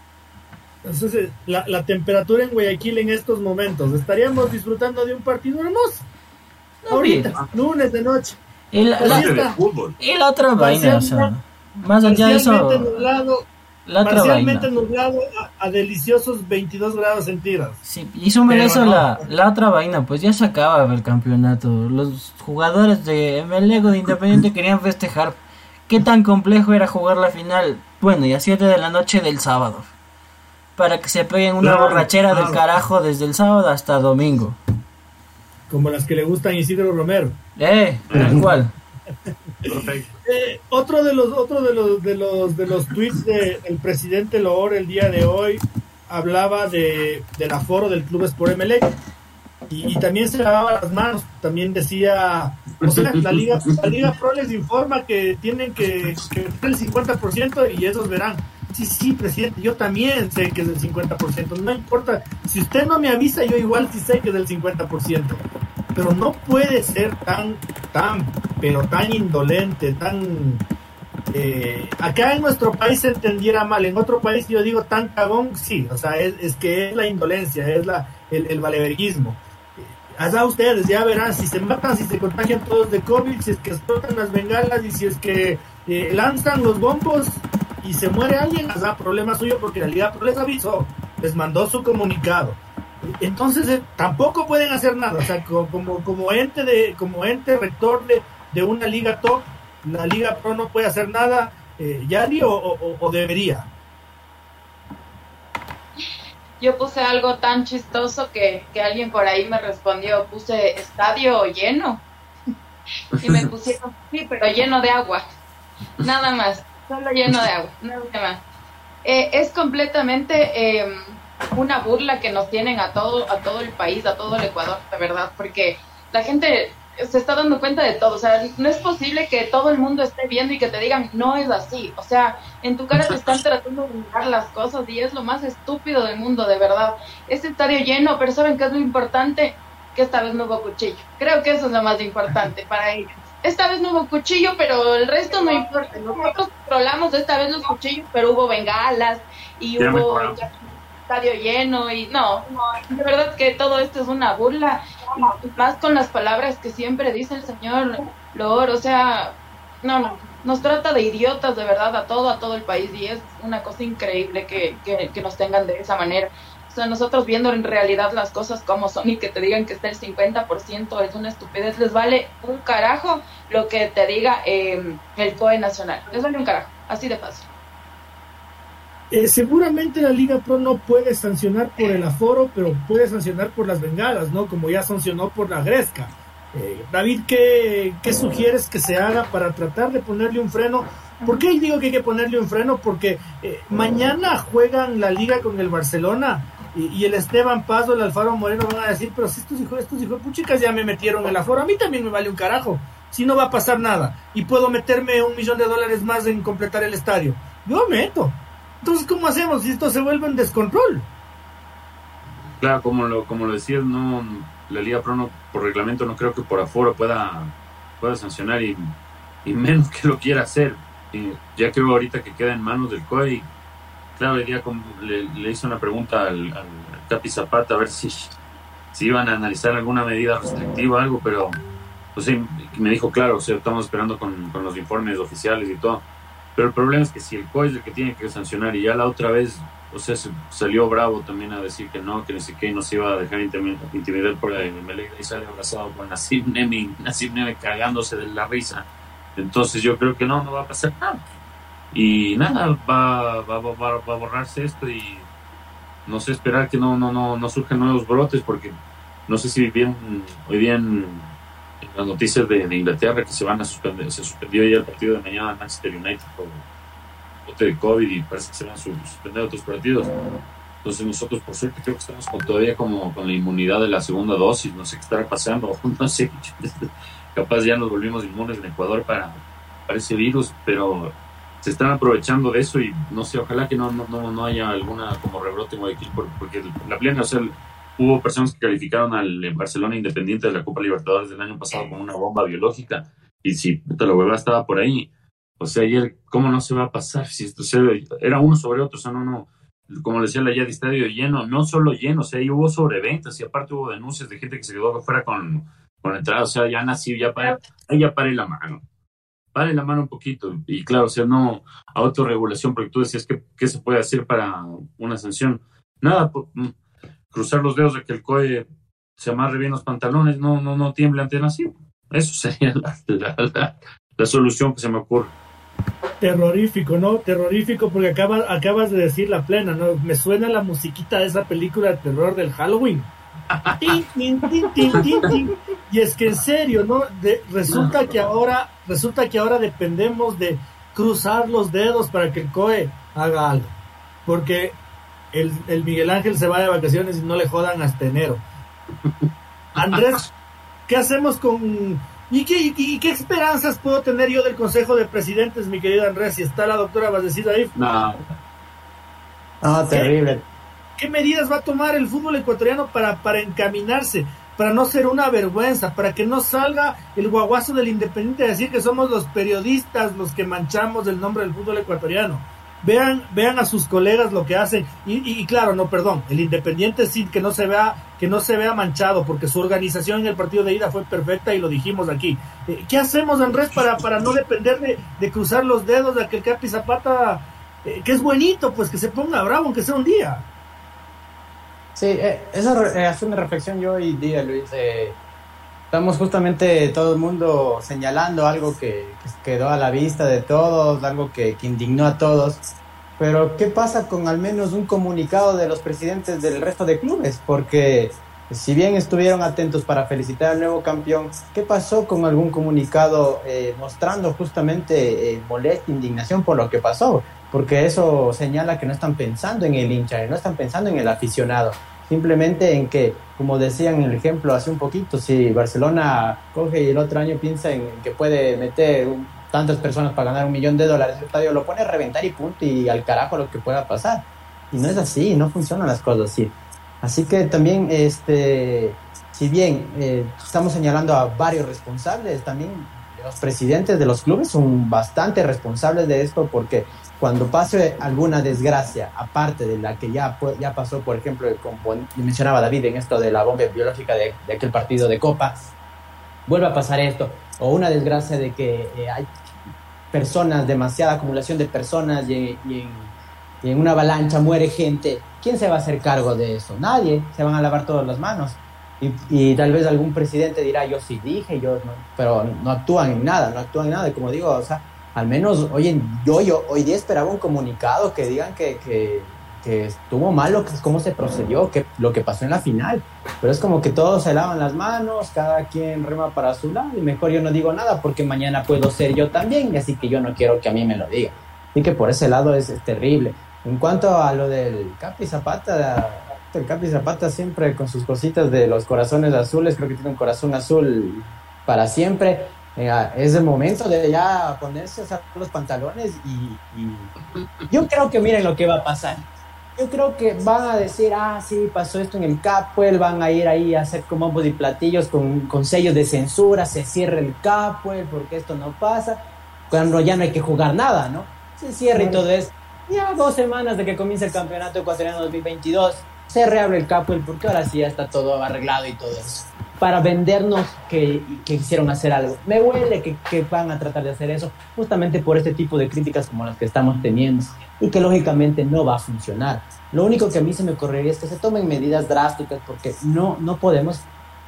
Entonces, la, la temperatura en Guayaquil en estos momentos, ¿estaríamos disfrutando de un partido hermoso? ahorita, lunes de noche. Y la, otra vaina, o sea, más allá de eso. Nublado, la otra parcialmente nublado a, deliciosos 22 grados centígrados. Sí, y súmele eso la, la otra vaina, pues ya se acaba el campeonato. Los jugadores de Melego de Independiente [LAUGHS] querían festejar. ¿Qué tan complejo era jugar la final? Bueno, y a 7 de la noche del sábado. Para que se peguen una borrachera del carajo desde el sábado hasta domingo. Como las que le gustan Isidro Romero. Eh, igual. eh, otro de los otro de los de los de los tweets del presidente Loor el día de hoy hablaba de del aforo del club Sport MLE y, también se lavaba las manos también decía o sea la [LAUGHS] liga la liga pro les informa que tienen que, que el 50% y esos verán sí sí presidente yo también sé que es del 50% no importa si usted no me avisa yo igual sí sé que es del 50% pero no puede ser tan, tan, pero tan indolente, tan... Eh, acá en nuestro país se entendiera mal, en otro país yo digo tan cagón, sí, o sea, es, que es la indolencia, es la, el, el valeverguismo. Allá ustedes ya verán si se matan, si se contagian todos de COVID, si es que explotan las bengalas y si es que eh, lanzan los bombos y se muere alguien, allá problema suyo porque la Liga les avisó, les mandó su comunicado entonces eh, tampoco pueden hacer nada, o sea, como, como ente de, como ente rector de, de una liga top, la liga pro no puede hacer nada, eh, Yari, o, o, debería. Yo puse algo tan chistoso que, que alguien por ahí me respondió, puse estadio lleno. [LAUGHS] y me [LAUGHS] pusieron, sí, pero lleno de agua. Nada más, solo lleno de agua, nada más. Eh, es completamente eh, una burla que nos tienen a todo, a todo el país, a todo el Ecuador, de verdad, porque la gente se está dando cuenta de todo, o sea, no es posible que todo el mundo esté viendo y que te digan, no es así, o sea, en tu cara te están tratando de mirar las cosas y es lo más estúpido del mundo, de verdad. Este estadio lleno, pero ¿saben qué es lo importante? Que esta vez no hubo cuchillo. Creo que eso es lo más importante para ellos. Esta vez no hubo cuchillo, pero el resto no importa. Nosotros controlamos esta vez los cuchillos, pero hubo bengalas y hubo estadio lleno y no, de verdad que todo esto es una burla, más con las palabras que siempre dice el señor Lor, o sea, no, no, nos trata de idiotas de verdad a todo, a todo el país y es una cosa increíble que, que, nos tengan de esa manera. O sea, nosotros viendo en realidad las cosas como son y que te digan que está el 50% es una estupidez, les vale un carajo lo que te diga eh, el COE nacional, les vale un carajo, así de fácil. Eh, seguramente la Liga Pro no puede sancionar por el aforo, pero puede sancionar por las bengalas, ¿no? Como ya sancionó por la Gresca. Eh, David, ¿qué, ¿qué, sugieres que se haga para tratar de ponerle un freno? ¿Por qué digo que hay que ponerle un freno? Porque eh, mañana juegan la liga con el Barcelona y, el Esteban Pazo, el Alfaro Moreno van a decir, pero si estos hijos, estos hijos puchicas ya me metieron el aforo, a mí también me vale un carajo, si no va a pasar nada y puedo meterme un millón de dólares más en completar el estadio. Yo meto, entonces, ¿cómo hacemos si esto se vuelve en descontrol? Claro, como lo, como lo decías, no, la Liga Pro no, por reglamento no creo que por aforo pueda, pueda sancionar y, menos que lo quiera hacer. Y ya creo ahorita que queda en manos del COE claro, le, le, hice una pregunta al, al, Capi Zapata a ver si, si iban a analizar alguna medida restrictiva, algo, pero pues sí, me dijo, claro, o sea, estamos esperando con, con los informes oficiales y todo. Pero el problema es que si el COE es el que tiene que sancionar y ya la otra vez, o sea, salió bravo también a decir que no, que ni siquiera no se iba a dejar intimidar por el y sale abrazado con Nasib Nemi, Nasib Nemi cagándose de la risa. Entonces yo creo que no, no va a pasar nada. Y nada, va, va, va, va a borrarse esto y no sé esperar que no, no, no, no surjan nuevos brotes porque no sé si bien hoy bien las noticias de, Inglaterra que se van a suspender, se suspendió ya el partido de mañana Manchester United por bote de COVID y parece que se van a suspender otros partidos. Entonces nosotros por suerte creo que estamos todavía como con la inmunidad de la segunda dosis, no sé qué estará pasando, [LAUGHS] no sé, [LAUGHS] capaz ya nos volvimos inmunes en Ecuador para, para ese virus, pero se están aprovechando de eso y no sé, ojalá que no, no, no haya alguna como rebrote en Guayaquil, porque la plena, o sea, hubo personas que calificaron al Barcelona Independiente de la Copa Libertadores del año pasado como una bomba biológica y si puta la hueva estaba por ahí, o sea, ayer, ¿cómo no se va a pasar? Si esto se, era uno sobre otro, o sea, no, no, como decía la ya de estadio lleno, no solo lleno, o sea, ahí hubo sobreventas y aparte hubo denuncias de gente que se quedó afuera con, con entrada, o sea, ya nací, ya paré, ahí ya paré la mano vale la mano un poquito. Y claro, o sea, no autorregulación, porque tú decías que qué se puede hacer para una sanción. Nada, mm, cruzar los dedos de que el COE se amarre bien los pantalones, no, no, no tiemble ante así. Eso [LAUGHS] sería la, la, solución que se me ocurre. Terrorífico, ¿no? Terrorífico porque acabas de decir la plena, ¿no? Me suena la musiquita de esa película de terror del Halloween. Y es que en serio, ¿no? resulta que ahora, resulta que ahora dependemos de cruzar los dedos para que el COE haga algo. Porque el, Miguel Ángel se va de vacaciones y no le jodan hasta enero. Andrés, ¿qué hacemos con... ¿Y qué, qué esperanzas puedo tener yo del Consejo de Presidentes, mi querido Andrés, si está la doctora Basdecida ahí? No. No, terrible. ¿Qué medidas va a tomar el fútbol ecuatoriano para, para encaminarse, para no ser una vergüenza, para que no salga el guaguazo del Independiente a decir que somos los periodistas los que manchamos el nombre del fútbol ecuatoriano? Vean, vean a sus colegas lo que hacen y, claro, no, perdón, el Independiente sí que no se vea que no se vea manchado porque su organización en el partido de ida fue perfecta y lo dijimos aquí. Eh, ¿Qué hacemos, Andrés, para, para no depender de, cruzar los dedos de aquel Capi Zapata, eh, que es buenito, pues que se ponga bravo aunque sea un día? Sí, eh, esa eh, hace una reflexión yo hoy día, Luis. Eh, estamos justamente todo el mundo señalando algo que, quedó a la vista de todos, algo que, indignó a todos. Pero, ¿qué pasa con al menos un comunicado de los presidentes del resto de clubes? Porque si bien estuvieron atentos para felicitar al nuevo campeón, ¿qué pasó con algún comunicado mostrando justamente molestia, indignación por lo que pasó? Porque eso señala que no están pensando en el hincha, no están pensando en el aficionado simplemente en que, como decían en el ejemplo hace un poquito, si Barcelona coge y el otro año piensa en que puede meter tantas personas para ganar un millón de dólares el estadio, lo pone a reventar y punto, y al carajo lo que pueda pasar. Y no es así, no funcionan las cosas así. Así que también, este, si bien eh, estamos señalando a varios responsables, también los presidentes de los clubes son bastante responsables de esto porque cuando pase alguna desgracia, aparte de la que ya, ya pasó, por ejemplo, como mencionaba David en esto de la bomba biológica de, aquel partido de Copa, vuelva a pasar esto, o una desgracia de que eh, hay personas, demasiada acumulación de personas y, en, una avalancha muere gente, ¿quién se va a hacer cargo de eso? Nadie, se van a lavar todas las manos. Y, tal vez algún presidente dirá, yo sí dije, yo pero no actúan en nada, no actúan en nada, como digo, o sea, al menos, oye, yo, yo hoy día esperaba un comunicado que digan que, que, estuvo mal lo que, cómo se procedió, lo que pasó en la final. Pero es como que todos se lavan las manos, cada quien rema para su lado y mejor yo no digo nada porque mañana puedo ser yo también así que yo no quiero que a mí me lo diga. Así que por ese lado es, terrible. En cuanto a lo del Capi Zapata, el Capi Zapata siempre con sus cositas de los corazones azules, creo que tiene un corazón azul para siempre es el momento de ya ponerse a los pantalones y, yo creo que miren lo que va a pasar. Yo creo que van a decir, ah, sí, pasó esto en el Capwell, van a ir ahí a hacer como y platillos con, con sellos de censura, se cierra el Capwell porque esto no pasa, cuando ya no hay que jugar nada, ¿no? Se cierra y todo eso. Ya dos semanas de que comience el campeonato ecuatoriano 2022, se reabre el capo porque ahora sí ya está todo arreglado y todo eso. Para vendernos que, quisieron hacer algo. Me huele que, van a tratar de hacer eso justamente por este tipo de críticas como las que estamos teniendo y que lógicamente no va a funcionar. Lo único que a mí se me ocurriría es que se tomen medidas drásticas porque no, no podemos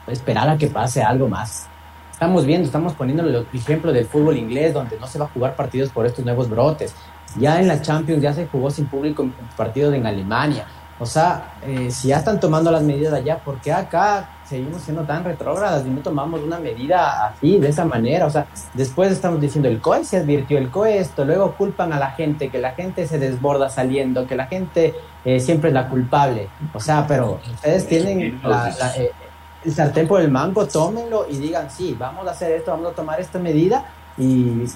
esperar a que pase algo más. Estamos viendo, estamos poniendo el ejemplo del fútbol inglés donde no se va a jugar partidos por estos nuevos brotes. Ya en la Champions ya se jugó sin público partidos en Alemania. O sea, eh, si ya están tomando las medidas allá, ¿por qué acá seguimos siendo tan retrógradas y no tomamos una medida así, de esa manera? O sea, después estamos diciendo el COE se advirtió, el COE esto, luego culpan a la gente, que la gente se desborda saliendo, que la gente eh, siempre es la culpable. O sea, pero ustedes tienen la, eh, el sartén por el mango, tómenlo y digan, sí, vamos a hacer esto, vamos a tomar esta medida y,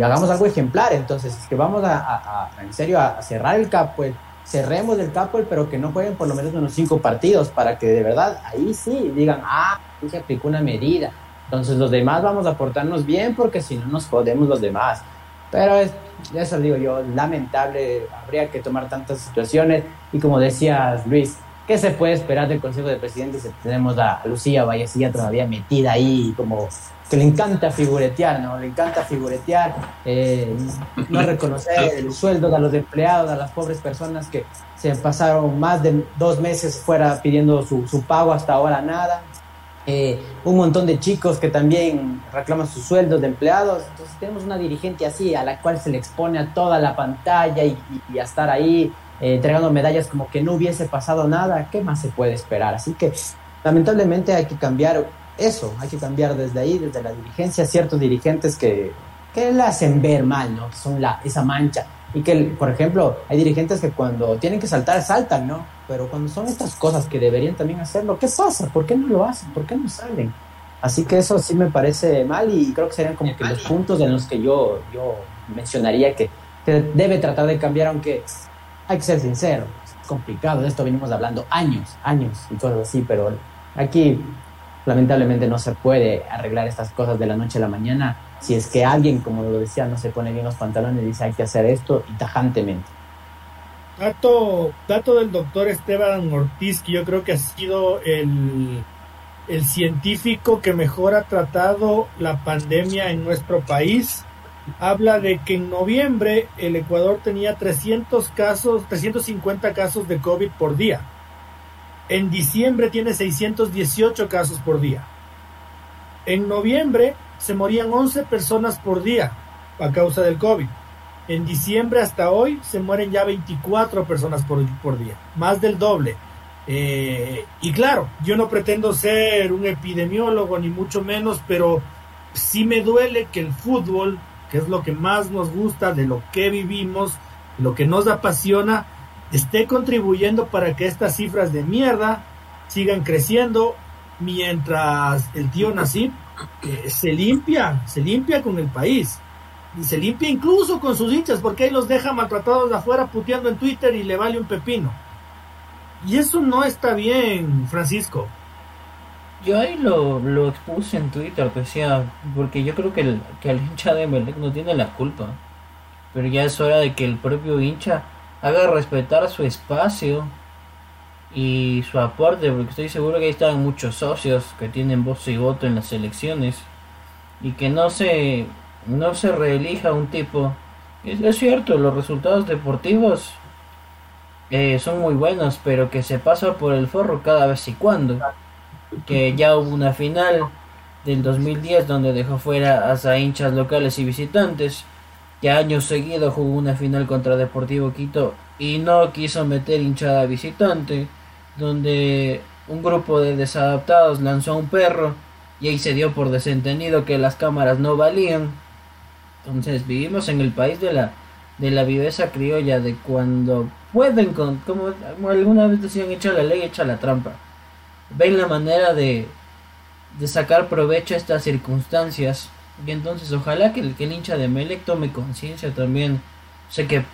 hagamos algo ejemplar. Entonces, es que vamos a, en serio a cerrar el capo, cerremos el capo, pero que no jueguen por lo menos unos cinco partidos para que de verdad ahí sí digan, ah, se aplicó una medida. Entonces los demás vamos a portarnos bien porque si no nos jodemos los demás. Pero es, eso digo yo, lamentable, habría que tomar tantas situaciones y como decías Luis, ¿qué se puede esperar del Consejo de Presidentes si tenemos a Lucía Vallecilla todavía metida ahí como que le encanta figuretear, ¿no? Le encanta figuretear, eh, no reconocer [LAUGHS] el sueldo a los empleados, a las pobres personas que se pasaron más de dos meses fuera pidiendo su, su pago, hasta ahora nada. Eh, un montón de chicos que también reclaman sus sueldos de empleados. Entonces tenemos una dirigente así, a la cual se le expone a toda la pantalla y, y, a estar ahí eh, entregando medallas como que no hubiese pasado nada. ¿Qué más se puede esperar? Así que lamentablemente hay que cambiar eso, hay que cambiar desde ahí, desde la dirigencia, ciertos dirigentes que, que la hacen ver mal, ¿no? Son la, esa mancha. Y que, por ejemplo, hay dirigentes que cuando tienen que saltar, saltan, ¿no? Pero cuando son estas cosas que deberían también hacerlo, ¿qué pasa? ¿Por qué no lo hacen? ¿Por qué no salen? Así que eso sí me parece mal y creo que serían como que los puntos en los que yo, yo mencionaría que, que debe tratar de cambiar, aunque hay que ser sincero, es complicado, de esto venimos hablando años, años y cosas así, pero aquí lamentablemente no se puede arreglar estas cosas de la noche a la mañana si es que alguien, como lo decía, no se pone bien los pantalones y dice hay que hacer esto y tajantemente. Dato, dato del doctor Esteban Ortiz, que yo creo que ha sido el, el científico que mejor ha tratado la pandemia en nuestro país. Habla de que en noviembre el Ecuador tenía 300 casos, 350 casos de COVID por día en diciembre tiene 618 casos por día. En noviembre se morían 11 personas por día a causa del COVID. En diciembre hasta hoy se mueren ya 24 personas por, día, más del doble. Eh, y claro, yo no pretendo ser un epidemiólogo ni mucho menos, pero sí me duele que el fútbol, que es lo que más nos gusta, de lo que vivimos, lo que nos apasiona, esté contribuyendo para que estas cifras de mierda sigan creciendo mientras el tío Nasib eh, se limpia, se limpia con el país. Y se limpia incluso con sus hinchas, porque ahí los deja maltratados afuera puteando en Twitter y le vale un pepino. Y eso no está bien, Francisco. Yo ahí lo, lo expuse en Twitter, decía, porque yo creo que el, que el hincha de Melec no tiene la culpa. Pero ya es hora de que el propio hincha haga respetar su espacio y su aporte, porque estoy seguro que ahí están muchos socios que tienen voz y voto en las elecciones y que no se no se reelija un tipo. Es, cierto, los resultados deportivos eh, son muy buenos, pero que se pasa por el forro cada vez y cuando. Que ya hubo una final del 2010 donde dejó fuera a hinchas locales y visitantes que años seguidos jugó una final contra Deportivo Quito y no quiso meter hinchada visitante, donde un grupo de desadaptados lanzó a un perro y ahí se dio por desentendido que las cámaras no valían. Entonces vivimos en el país de la de la viveza criolla de cuando pueden con como, alguna vez decían echa la ley echa la trampa ven la manera de de sacar provecho a estas circunstancias y entonces ojalá que el, que hincha de Melec tome conciencia también. Sé que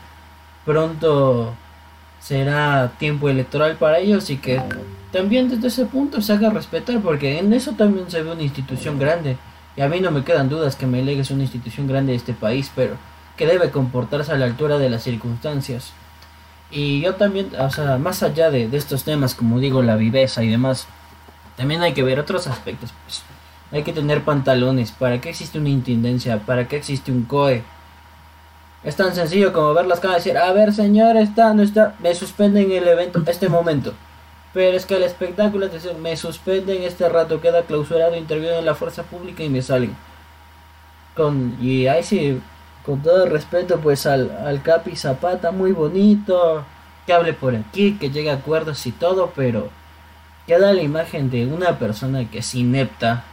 pronto será tiempo electoral para ellos y que también desde ese punto se haga respetar porque en eso también se ve una institución grande. Y a mí no me quedan dudas que Melec es una institución grande de este país, pero que debe comportarse a la altura de las circunstancias. Y yo también, o sea, más allá de, estos temas, como digo, la viveza y demás, también hay que ver otros aspectos. Pues. Hay que tener pantalones. ¿Para qué existe una intendencia? ¿Para qué existe un COE? Es tan sencillo como ver las cámaras y decir, a ver señor, está, no está, me suspenden el evento este momento. Pero es que el espectáculo, me suspenden este rato, queda clausurado, interviene en la fuerza pública y me salen. Con, y ahí sí, con todo el respeto pues al, al Capi Zapata, muy bonito, que hable por aquí, que llegue a acuerdos y todo, pero queda la imagen de una persona que es inepta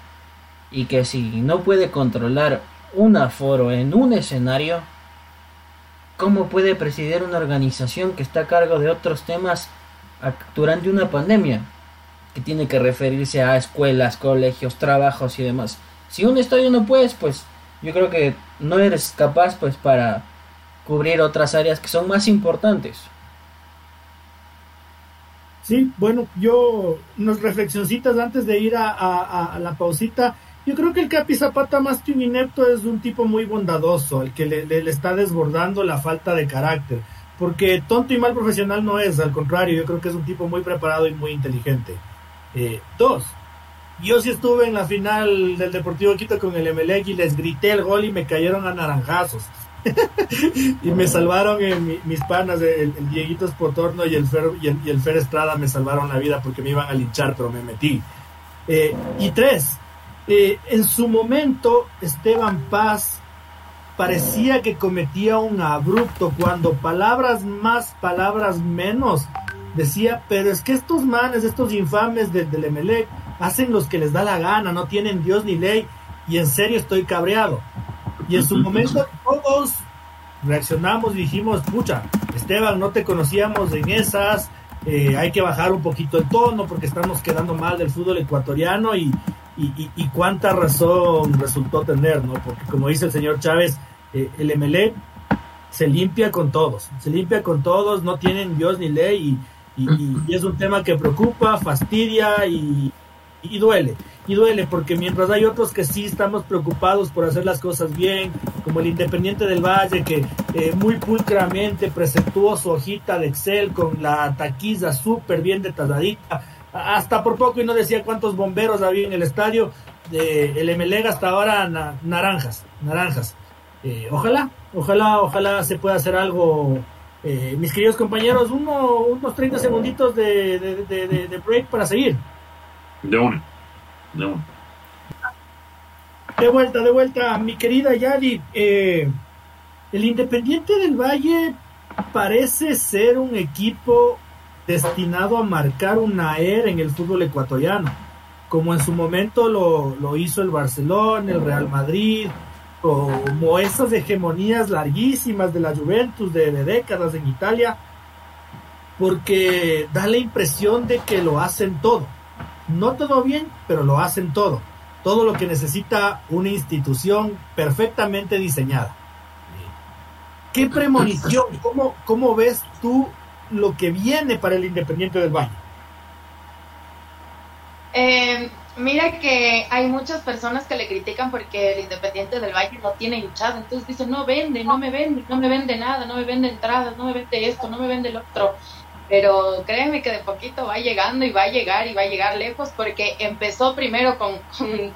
y que si no puede controlar un aforo en un escenario, ¿cómo puede presidir una organización que está a cargo de otros temas durante una pandemia? Que tiene que referirse a escuelas, colegios, trabajos y demás. Si un estadio no puedes, pues yo creo que no eres capaz pues para cubrir otras áreas que son más importantes. Sí, bueno, yo unas reflexioncitas antes de ir a, la pausita. Yo creo que el Capi Zapata más que un inepto es un tipo muy bondadoso, el que le, está desbordando la falta de carácter. Porque tonto y mal profesional no es, al contrario, yo creo que es un tipo muy preparado y muy inteligente. Eh, dos, yo sí estuve en la final del Deportivo Quito con el Emelec y les grité el gol y me cayeron a naranjazos. [LAUGHS] y me salvaron en mis panas, el, Dieguito Espotorno y el, Fer, y, el, Fer Estrada me salvaron la vida porque me iban a linchar, pero me metí. Eh, y tres, eh, en su momento Esteban Paz parecía que cometía un abrupto cuando palabras más, palabras menos decía, pero es que estos manes, estos infames del, del Emelec, hacen los que les da la gana, no tienen Dios ni ley, y en serio estoy cabreado. Y en su momento todos reaccionamos y dijimos, pucha, Esteban, no te conocíamos en esas, eh, hay que bajar un poquito el tono porque estamos quedando mal del fútbol ecuatoriano y, y, cuánta razón resultó tener, ¿no? Porque como dice el señor Chávez, eh, el MLE se limpia con todos, se limpia con todos, no tienen Dios ni ley y, y es un tema que preocupa, fastidia y, y duele, y duele porque mientras hay otros que sí estamos preocupados por hacer las cosas bien, como el Independiente del Valle que eh, muy pulcramente presentó su hojita de Excel con la taquiza súper bien detalladita, hasta por poco y no decía cuántos bomberos había en el estadio, de el MLEG hasta ahora naranjas, naranjas. Eh, ojalá, ojalá, ojalá se pueda hacer algo. Eh, mis queridos compañeros, uno, unos 30 segunditos de, de break para seguir. De una. De una. De vuelta, de vuelta, mi querida Yadi. Eh, el Independiente del Valle parece ser un equipo destinado a marcar una era en el fútbol ecuatoriano, como en su momento lo, lo hizo el Barcelona, el Real Madrid, como esas hegemonías larguísimas de la Juventus de décadas en Italia, porque da la impresión de que lo hacen todo no todo bien, pero lo hacen todo. Todo lo que necesita una institución perfectamente diseñada. ¿Qué premonición? ¿Cómo, cómo ves tú lo que viene para el Independiente del Valle? Eh, mira que hay muchas personas que le critican porque el Independiente del Valle no tiene hinchada. Entonces dicen, no vende, no me vende, no me vende nada, no me vende entradas, no me vende esto, no me vende el otro pero créeme que de poquito va llegando y va a llegar y va a llegar lejos porque empezó primero con,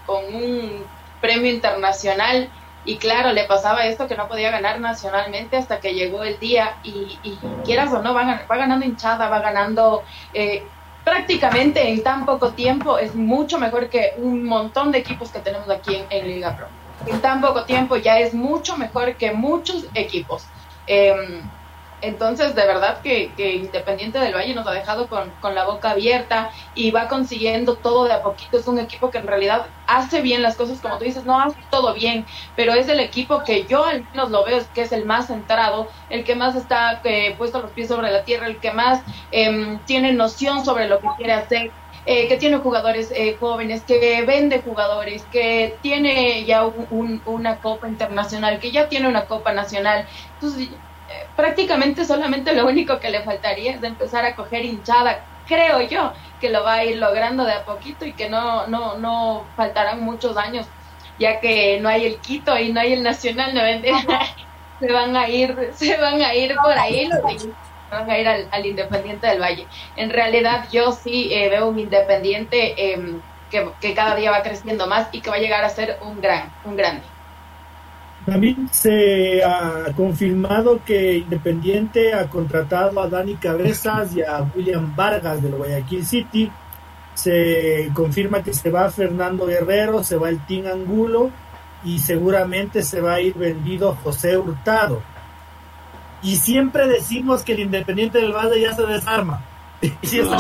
con, un premio internacional y claro, le pasaba esto que no podía ganar nacionalmente hasta que llegó el día y, quieras o no, va, va ganando hinchada, va ganando eh, prácticamente en tan poco tiempo, es mucho mejor que un montón de equipos que tenemos aquí en, Liga Pro. En tan poco tiempo ya es mucho mejor que muchos equipos. Eh, entonces, de verdad que, Independiente del Valle nos ha dejado con, la boca abierta y va consiguiendo todo de a poquito. Es un equipo que en realidad hace bien las cosas, como tú dices, no hace todo bien, pero es el equipo que yo al menos lo veo que es el más centrado, el que más está eh, puesto los pies sobre la tierra, el que más em, tiene noción sobre lo que quiere hacer. Eh, que tiene jugadores eh, jóvenes, que vende jugadores, que tiene ya una copa internacional, que ya tiene una copa nacional. Entonces, prácticamente solamente lo único que le faltaría es de empezar a coger hinchada. Creo yo que lo va a ir logrando de a poquito y que no, no, no faltarán muchos años, ya que no hay el Quito y no hay el Nacional, no [LAUGHS] se van a ir, se van a ir por ahí van a ir al, Independiente del Valle. En realidad yo sí eh, veo un Independiente em, que, que, cada día va creciendo más y que va a llegar a ser un gran, un grande. También se ha confirmado que Independiente ha contratado a Dani Cabezas y a William Vargas del Guayaquil City. Se confirma que se va Fernando Guerrero, se va el Team Angulo y seguramente se va a ir vendido José Hurtado. Y siempre decimos que el Independiente del Valle ya se desarma. y esa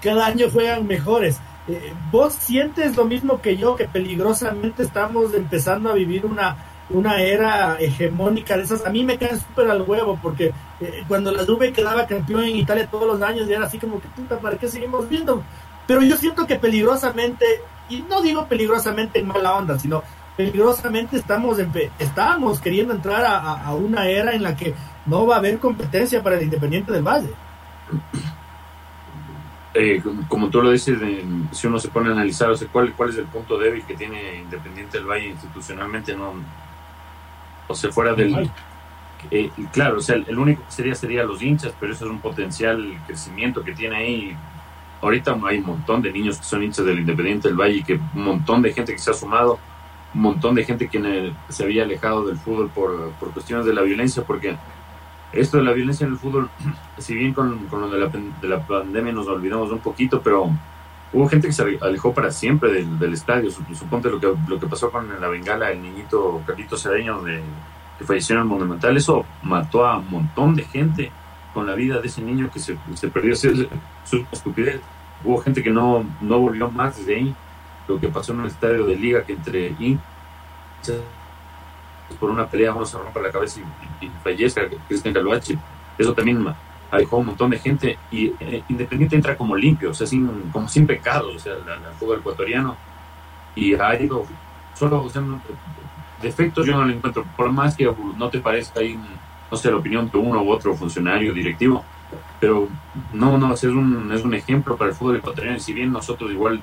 cada año juegan mejores. Eh, ¿Vos sientes lo mismo que yo, que peligrosamente estamos empezando a vivir una, una era hegemónica de esas? A mí me caen súper al huevo, porque eh, cuando la Juve quedaba campeón en Italia todos los años, y era así como que, puta, ¿para qué seguimos viendo? Pero yo siento que peligrosamente, y no digo peligrosamente en mala onda, sino peligrosamente estamos, estamos queriendo entrar a, a una era en la que no va a haber competencia para el Independiente del Valle. Eh, como tú lo dices, si uno se pone a analizar, o sea, ¿cuál, cuál es el punto débil que tiene Independiente del Valle institucionalmente, no, o sea, fuera del... Eh, claro, o sea, el único que sería sería los hinchas, pero eso es un potencial crecimiento que tiene ahí. Ahorita hay un montón de niños que son hinchas del Independiente del Valle, que un montón de gente que se ha sumado, un montón de gente que se había alejado del fútbol por, por cuestiones de la violencia, porque esto de la violencia en el fútbol, [CLEARS THROAT] si bien con, con lo de la, de la, pandemia nos olvidamos un poquito, pero hubo gente que se alejó para siempre del, del estadio. Suponte lo que, lo que pasó con la bengala, el niñito Carlito Cedeño de, que falleció en el Monumental, eso mató a un montón de gente con la vida de ese niño que se, se perdió. Su, su estupidez. Hubo gente que no, no volvió más desde ahí. Lo que pasó en el estadio de liga que entre por una pelea uno se rompa la cabeza y, y Cristian Calvache. Eso también alejó un montón de gente y eh, Independiente entra como limpio, o sea, sin, como sin pecado, o sea, el, fútbol ecuatoriano. Y ha ido, solo, o sea, defectos yo no le encuentro, por más que no te parezca ahí, no sé, la opinión de uno u otro funcionario directivo, pero no, no, es un, es un ejemplo para el fútbol ecuatoriano. Y si bien nosotros igual,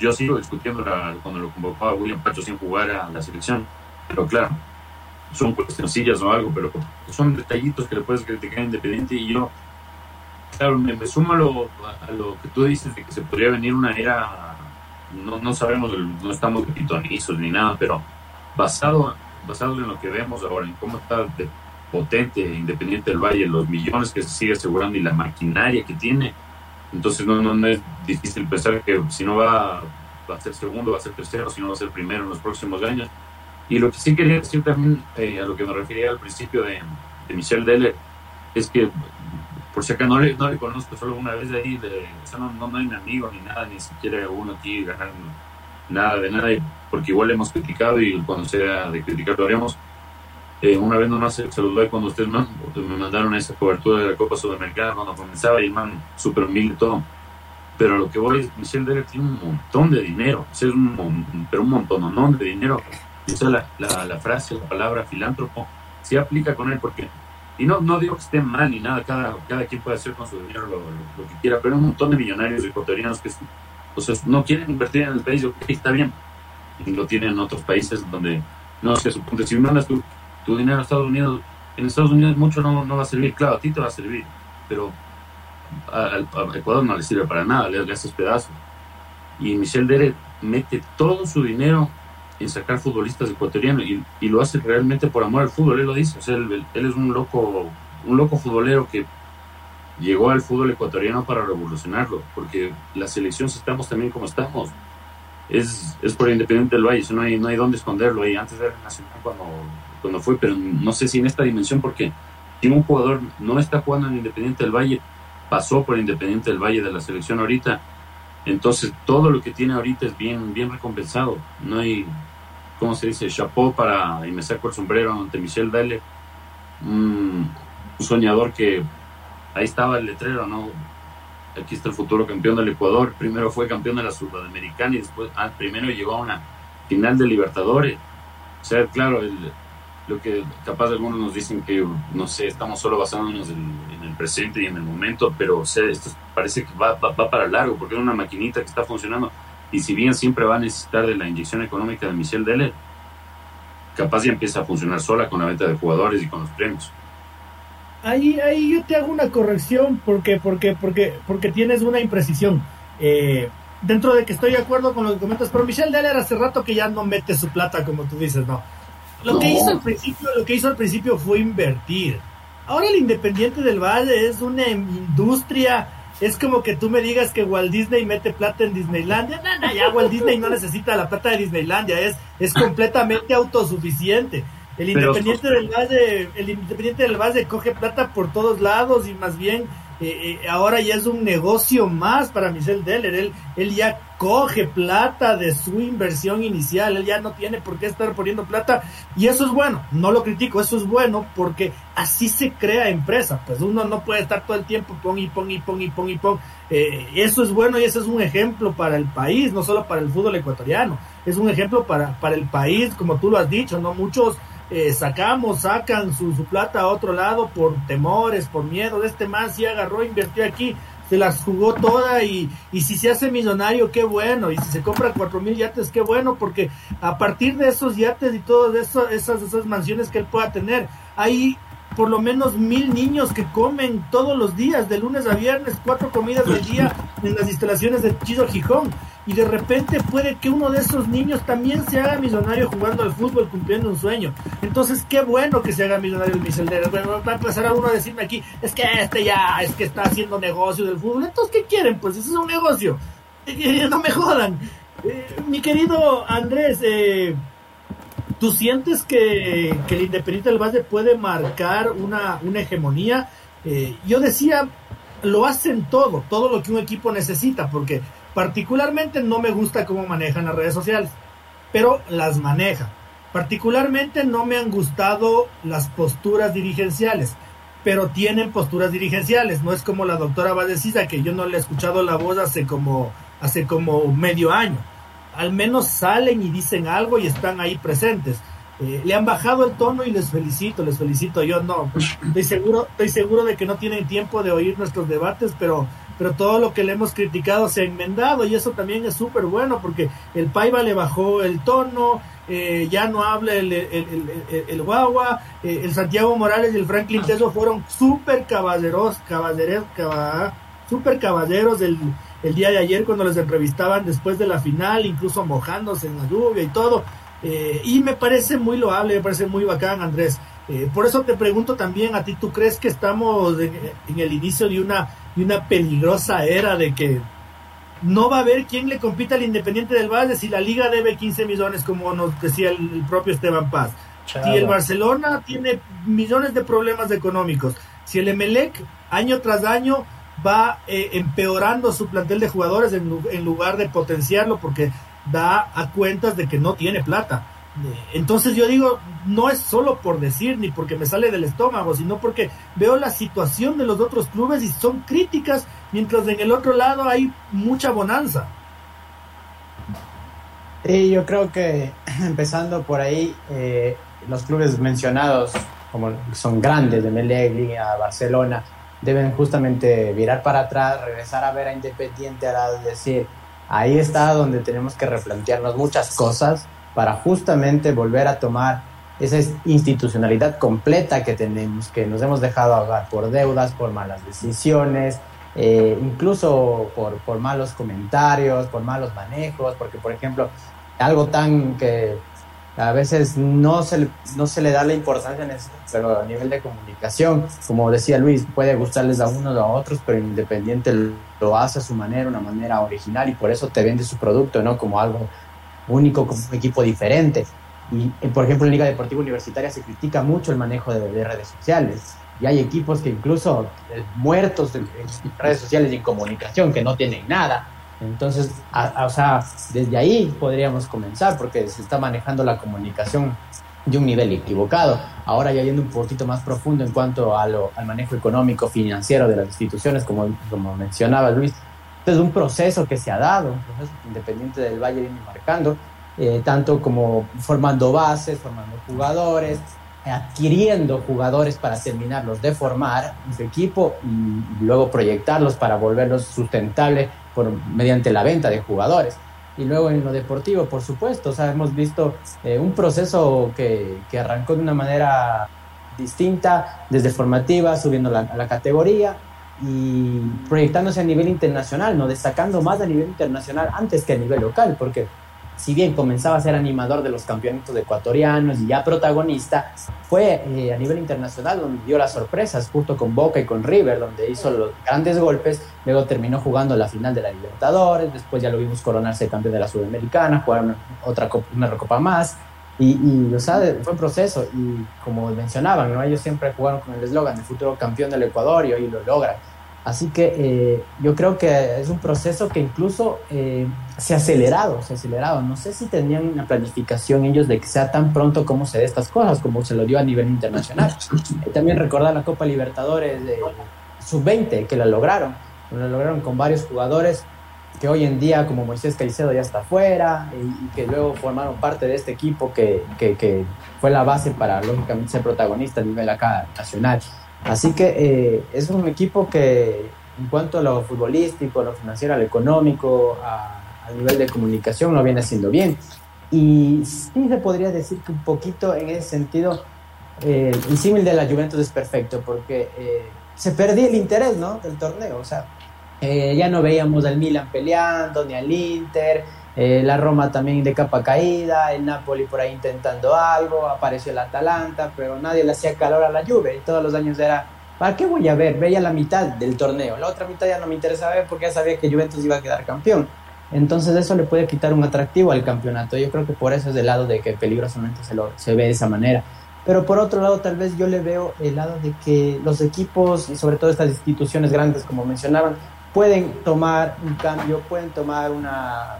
yo sigo discutiendo cuando lo convocaba William Pacho sin jugar a la selección, pero claro, son cuestioncillas o algo, pero son detallitos que le puedes criticar independiente y yo, claro, me, me sumo a lo, a lo, que tú dices de que se podría venir una era, no, no sabemos, no estamos pitonizos ni nada, pero basado, basado en lo que vemos ahora, en cómo está de potente Independiente del Valle, los millones que se sigue asegurando y la maquinaria que tiene, entonces no, no, es difícil pensar que si no va, va a ser segundo, va a ser tercero, si no va a ser primero en los próximos años y lo que sí quería decir también, eh, a lo que me refería al principio de, de Michelle Deller, es que, por si acá no le, no le conozco, solo una vez de ahí, de, no, no, no, hay amigo ni nada, ni siquiera uno aquí ganar nada de nada, porque igual hemos criticado y cuando sea de criticar lo haremos. Eh, una vez nomás saludé cuando ustedes me, me mandaron esa cobertura de la Copa Sudamericana cuando comenzaba y man, súper humilde y todo. Pero lo que voy es, Michelle Deller tiene un montón de dinero, es un, pero un montón, de dinero esa la, la, la, frase, la palabra filántropo, se aplica con él porque, y no, no digo que esté mal ni nada, cada, cada quien puede hacer con su dinero lo, lo, que quiera, pero hay un montón de millonarios ecuatorianos que sea, no quieren invertir en el país, ok, está bien, y lo tienen en otros países donde, no sé, suponte, si mandas tu, tu dinero a Estados Unidos, en Estados Unidos mucho no, no va a servir, claro, a ti te va a servir, pero a, Ecuador no le sirve para nada, le haces pedazos. Y Michelle Dere mete todo su dinero en sacar futbolistas ecuatorianos y, y, lo hace realmente por amor al fútbol, él lo dice, o sea, él, es un loco, un loco futbolero que llegó al fútbol ecuatoriano para revolucionarlo, porque la selección si estamos también como estamos, es, es por Independiente del Valle, no hay, no hay dónde esconderlo, y antes era Nacional cuando, cuando fue, pero no sé si en esta dimensión, porque si un jugador no está jugando en Independiente del Valle, pasó por Independiente del Valle de la selección ahorita, entonces, todo lo que tiene ahorita es bien, bien recompensado. No hay, ¿cómo se dice? Chapeau para, y me saco el sombrero ante Michel Dale, un, soñador que ahí estaba el letrero, ¿no? Aquí está el futuro campeón del Ecuador. Primero fue campeón de la Sudamericana y después, ah, primero llegó a una final de Libertadores. O sea, claro, el, lo que capaz algunos nos dicen que, no sé, estamos solo basándonos en, en el presente y en el momento, pero o sea, esto parece que va, va, va, para largo, porque es una maquinita que está funcionando, y si bien siempre va a necesitar de la inyección económica de Michel Deller, capaz ya empieza a funcionar sola con la venta de jugadores y con los premios. ahí, ahí yo te hago una corrección porque, porque, porque, porque tienes una imprecisión. Eh, dentro de que estoy de acuerdo con lo que comentas, pero Michelle Deller hace rato que ya no mete su plata, como tú dices, no. Lo que hizo al principio, lo que hizo al principio fue invertir. Ahora el Independiente del Valle es una industria, es como que tú me digas que Walt Disney mete plata en Disneylandia. No, no, ya Walt Disney no necesita la plata de Disneylandia, es, es completamente autosuficiente. El Independiente del Valle, el Independiente del Valle coge plata por todos lados y más bien eh, eh, ahora ya es un negocio más para Michel Deller. Él, él ya coge plata de su inversión inicial. Él ya no tiene por qué estar poniendo plata. Y eso es bueno. No lo critico. Eso es bueno porque así se crea empresa. Pues uno no puede estar todo el tiempo pon y pon y pon y pon y pon. Eh, eso es bueno y ese es un ejemplo para el país, no solo para el fútbol ecuatoriano. Es un ejemplo para, para el país, como tú lo has dicho, ¿no? Muchos eh, sacamos, sacan su, su, plata a otro lado por temores, por miedo. Este man sí agarró, invirtió aquí, se las jugó toda y, y si se hace millonario, qué bueno. Y si se compra cuatro mil yates, qué bueno, porque a partir de esos yates y todas esas, esas mansiones que él pueda tener, hay por lo menos mil niños que comen todos los días, de lunes a viernes, cuatro comidas al día en las instalaciones de Chido Gijón. Y de repente puede que uno de esos niños también se haga millonario jugando al fútbol, cumpliendo un sueño. Entonces, qué bueno que se haga millonario el Michel Bueno, va a empezar a uno a decirme aquí, es que este ya, es que está haciendo negocio del fútbol. Entonces, ¿qué quieren? Pues eso es un negocio. No me jodan. Eh, mi querido Andrés, eh, ¿Tú sientes que, el Independiente del Valle puede marcar una, una hegemonía? Eh, yo decía, lo hacen todo, todo lo que un equipo necesita, porque particularmente no me gusta cómo manejan las redes sociales, pero las maneja. Particularmente no me han gustado las posturas dirigenciales, pero tienen posturas dirigenciales. No es como la doctora Valdecisa, que yo no le he escuchado la voz hace como, hace como medio año al menos salen y dicen algo y están ahí presentes. Eh, le han bajado el tono y les felicito, les felicito. Yo no, estoy seguro, estoy seguro de que no tienen tiempo de oír nuestros debates, pero, pero todo lo que le hemos criticado se ha enmendado y eso también es súper bueno porque el Paiva le bajó el tono, eh, ya no habla el, el, Guagua, eh, el Santiago Morales y el Franklin Teso fueron súper caballeros, caballeros, súper caballeros del, el día de ayer cuando les entrevistaban después de la final, incluso mojándose en la lluvia y todo. Eh, y me parece muy loable, me parece muy bacán, Andrés. Eh, por eso te pregunto también a ti, ¿tú crees que estamos en, el inicio de una, de una peligrosa era de que no va a haber quien le compita al Independiente del Valle si la liga debe 15 millones, como nos decía el, propio Esteban Paz? Si el Barcelona tiene millones de problemas económicos, si el Emelec año tras año va eh, empeorando su plantel de jugadores en, lugar de potenciarlo porque da a cuentas de que no tiene plata. Eh, entonces yo digo, no es solo por decir ni porque me sale del estómago, sino porque veo la situación de los otros clubes y son críticas, mientras en el otro lado hay mucha bonanza. y yo creo que [CLEARS THROAT] empezando por ahí, eh, los clubes mencionados, como son grandes, de Liga, Barcelona, deben justamente virar para atrás, regresar a ver a Independiente, a decir, ahí está donde tenemos que replantearnos muchas cosas para justamente volver a tomar esa institucionalidad completa que tenemos, que nos hemos dejado ahogar por deudas, por malas decisiones, eh, incluso por, por malos comentarios, por malos manejos, porque por ejemplo, algo tan que a veces no se, le, no se le da la importancia eso, pero a nivel de comunicación, como decía Luis, puede gustarles a unos o a otros, pero Independiente lo hace a su manera, una manera original, y por eso te vende su producto, ¿no? Como algo único, como un equipo diferente. Y, por ejemplo, en Liga Deportiva Universitaria se critica mucho el manejo de, redes sociales. Y hay equipos que incluso eh, muertos en redes sociales y en comunicación, que no tienen nada, entonces, o sea, desde ahí podríamos comenzar porque se está manejando la comunicación de un nivel equivocado. Ahora ya yendo un poquito más profundo en cuanto a lo, al manejo económico, financiero de las instituciones, como, como mencionaba Luis, es un proceso que se ha dado, un proceso independiente del Valle viene marcando, eh, tanto como formando bases, formando jugadores, adquiriendo jugadores para terminarlos de formar su equipo y luego proyectarlos para volverlos sustentables por, mediante la venta de jugadores. Y luego en lo deportivo, por supuesto, o sea, hemos visto eh, un proceso que, que, arrancó de una manera distinta, desde formativa, subiendo la, la categoría y proyectándose a nivel internacional, ¿no? destacando más a nivel internacional antes que a nivel local, porque si bien comenzaba a ser animador de los campeonatos ecuatorianos y ya protagonista, fue eh, a nivel internacional donde dio las sorpresas, junto con Boca y con River, donde hizo los grandes golpes, luego terminó jugando la final de la Libertadores, después ya lo vimos coronarse campeón de la Sudamericana, jugar otra copa, una recopa más, y, y, o sea, fue un proceso, y como mencionaban, ellos siempre jugaron con el eslogan, el futuro campeón del Ecuador, y hoy lo logran. Así que eh, yo creo que es un proceso que incluso eh, se ha acelerado, se ha acelerado. No sé si tenían una planificación ellos de que sea tan pronto como se dé estas cosas, como se lo dio a nivel internacional. también recordar la Copa Libertadores de Sub-20, que la lograron. La lograron con varios jugadores que hoy en día, como Moisés Caicedo, ya está fuera y, que luego formaron parte de este equipo que, que, que fue la base para, lógicamente, ser protagonista a nivel acá nacional. Así que eh, es un equipo que en cuanto a lo futbolístico, a lo financiero, a lo económico, a, nivel de comunicación, lo viene haciendo bien. Y sí se podría decir que un poquito en ese sentido, eh, el símil de la Juventus es perfecto, porque eh, se perdió el interés ¿no? del torneo. O sea, eh, ya no veíamos al Milan peleando, ni al Inter, eh, la Roma también de capa caída, el Napoli por ahí intentando algo, apareció el Atalanta, pero nadie le hacía calor a la Juve y todos los años era, ¿para qué voy a ver? Veía la mitad del torneo, la otra mitad ya no me interesa ver porque ya sabía que Juventus iba a quedar campeón. Entonces eso le puede quitar un atractivo al campeonato. Yo creo que por eso es del lado de que peligrosamente se, lo, se ve de esa manera. Pero por otro lado, tal vez yo le veo el lado de que los equipos y sobre todo estas instituciones grandes, como mencionaban, pueden tomar un cambio, pueden tomar una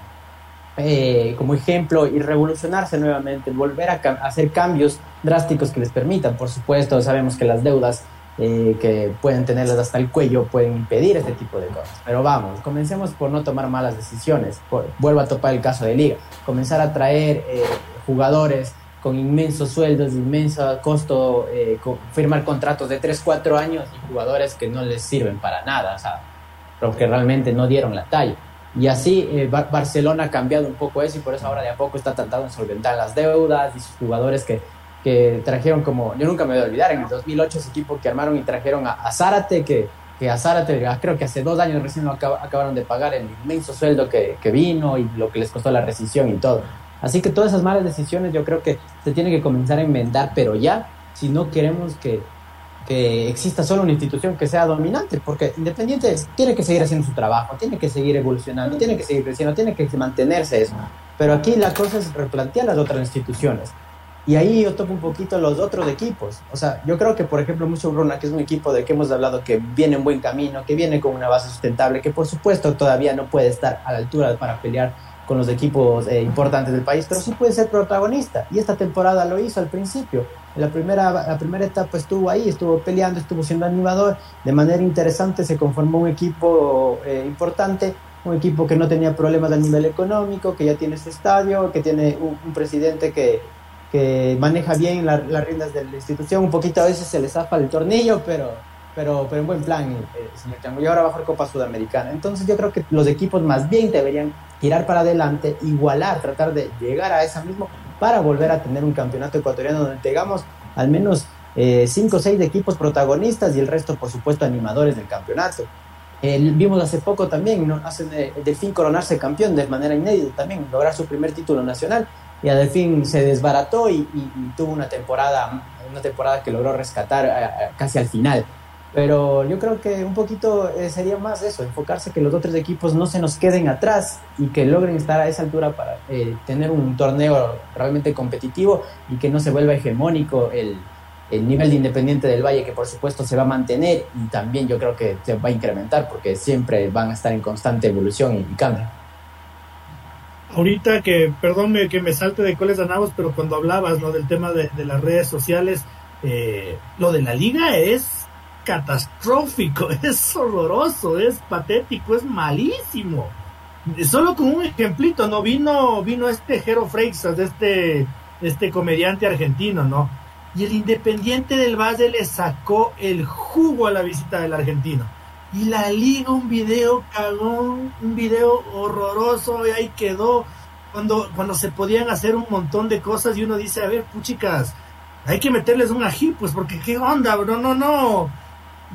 eh, como ejemplo y revolucionarse nuevamente, volver a, hacer cambios drásticos que les permitan. Por supuesto, sabemos que las deudas eh, que pueden tenerlas hasta el cuello pueden impedir este tipo de cosas. Pero vamos, comencemos por no tomar malas decisiones. vuelvo a topar el caso de Liga. Comenzar a traer eh, jugadores con inmensos sueldos, inmenso costo, firmar contratos de 3, 4 años y jugadores que no les sirven para nada, o sea, porque realmente no dieron la talla. Y así eh, Barcelona ha cambiado un poco eso y por eso ahora de a poco está tratando de solventar las deudas y sus jugadores que, que trajeron como, yo nunca me voy a olvidar, en el 2008 ese equipo que armaron y trajeron a, Zárate, que, que a Zárate ah, creo que hace dos años recién lo acabaron de pagar el inmenso sueldo que, que vino y lo que les costó la rescisión y todo. Así que todas esas malas decisiones yo creo que se tienen que comenzar a enmendar, pero ya, si no queremos que, que exista solo una institución que sea dominante, porque Independiente tiene que seguir haciendo su trabajo, tiene que seguir evolucionando, tiene que seguir creciendo, tiene que mantenerse eso. Pero aquí la cosa es replantear las otras instituciones. Y ahí yo toco un poquito los otros equipos. O sea, yo creo que, por ejemplo, Mucho Bruna, que es un equipo de que hemos hablado que viene en buen camino, que viene con una base sustentable, que por supuesto todavía no puede estar a la altura para pelear con los equipos eh, importantes del país, pero sí puede ser protagonista. Y esta temporada lo hizo al principio. La primera, la primera etapa estuvo ahí, estuvo peleando, estuvo siendo animador. De manera interesante se conformó un equipo eh, importante, un equipo que no tenía problemas a nivel económico, que ya tiene su estadio, que tiene un, presidente que, que, maneja bien las riendas de la institución. Un poquito a veces se le zafa el tornillo, pero pero, pero en buen plan, eh, señor Chango. Y ahora va a jugar Copa Sudamericana. Entonces yo creo que los equipos más bien deberían tirar para adelante, igualar, tratar de llegar a esa misma para volver a tener un campeonato ecuatoriano donde tengamos al menos eh, cinco o seis equipos protagonistas y el resto, por supuesto, animadores del campeonato. vimos hace poco también, ¿no? Hace de, Delfín coronarse campeón de manera inédita también, lograr su primer título nacional y a Delfín se desbarató y, tuvo una temporada, una temporada que logró rescatar eh, casi al final. Pero yo creo que un poquito eh, sería más eso, enfocarse que los otros equipos no se nos queden atrás y que logren estar a esa altura para eh, tener un torneo realmente competitivo y que no se vuelva hegemónico el, el nivel de Independiente del Valle, que por supuesto se va a mantener y también yo creo que se va a incrementar porque siempre van a estar en constante evolución y, cambio. Ahorita que, perdón que me salte de coles ganamos, pero cuando hablabas ¿no? del tema de, las redes sociales, eh, lo de la liga es catastrófico, [LAUGHS] es horroroso, es patético, es malísimo. Solo con un ejemplito, ¿no? Vino, vino este Jero Freixas, este, este comediante argentino, ¿no? Y el Independiente del Valle le sacó el jugo a la visita del argentino. Y la liga, un video cagón, un video horroroso, y ahí quedó. Cuando, cuando se podían hacer un montón de cosas y uno dice, a ver, puchicas, hay que meterles un ají, pues porque qué onda, no, no, no.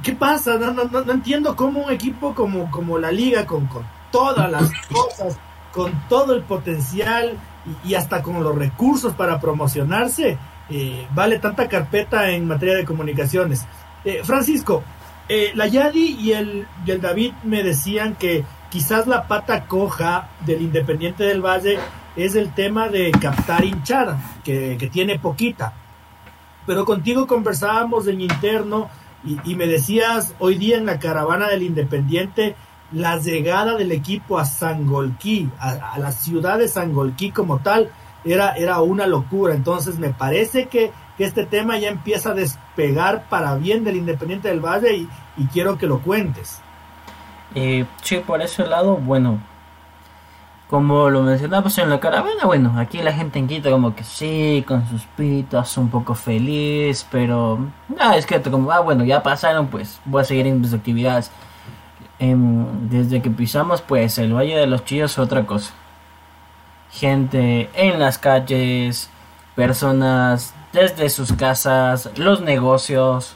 ¿Qué pasa? No, no, no, entiendo cómo un equipo como, como la liga, con, con todas las cosas, con todo el potencial y, hasta con los recursos para promocionarse, eh, vale tanta carpeta en materia de comunicaciones. Eh, Francisco, eh, la Yadi y el, y el David me decían que quizás la pata coja del Independiente del Valle es el tema de captar hinchada, que, que tiene poquita. Pero contigo conversábamos en interno y, me decías hoy día en la caravana del Independiente la llegada del equipo a Sangolquí, a, a la ciudad de Sangolquí como tal, era, era una locura. Entonces me parece que, que, este tema ya empieza a despegar para bien del Independiente del Valle y, y quiero que lo cuentes. Eh, sí, por ese lado, bueno, como lo mencionamos en la caravana, bueno, aquí la gente en Quito como que sí, con sus pitos, un poco feliz, pero no, es que como, ah, bueno, ya pasaron, pues voy a seguir mis actividades. Em, desde que pisamos, pues el Valle de los Chillos otra cosa. Gente en las calles, personas desde sus casas, los negocios.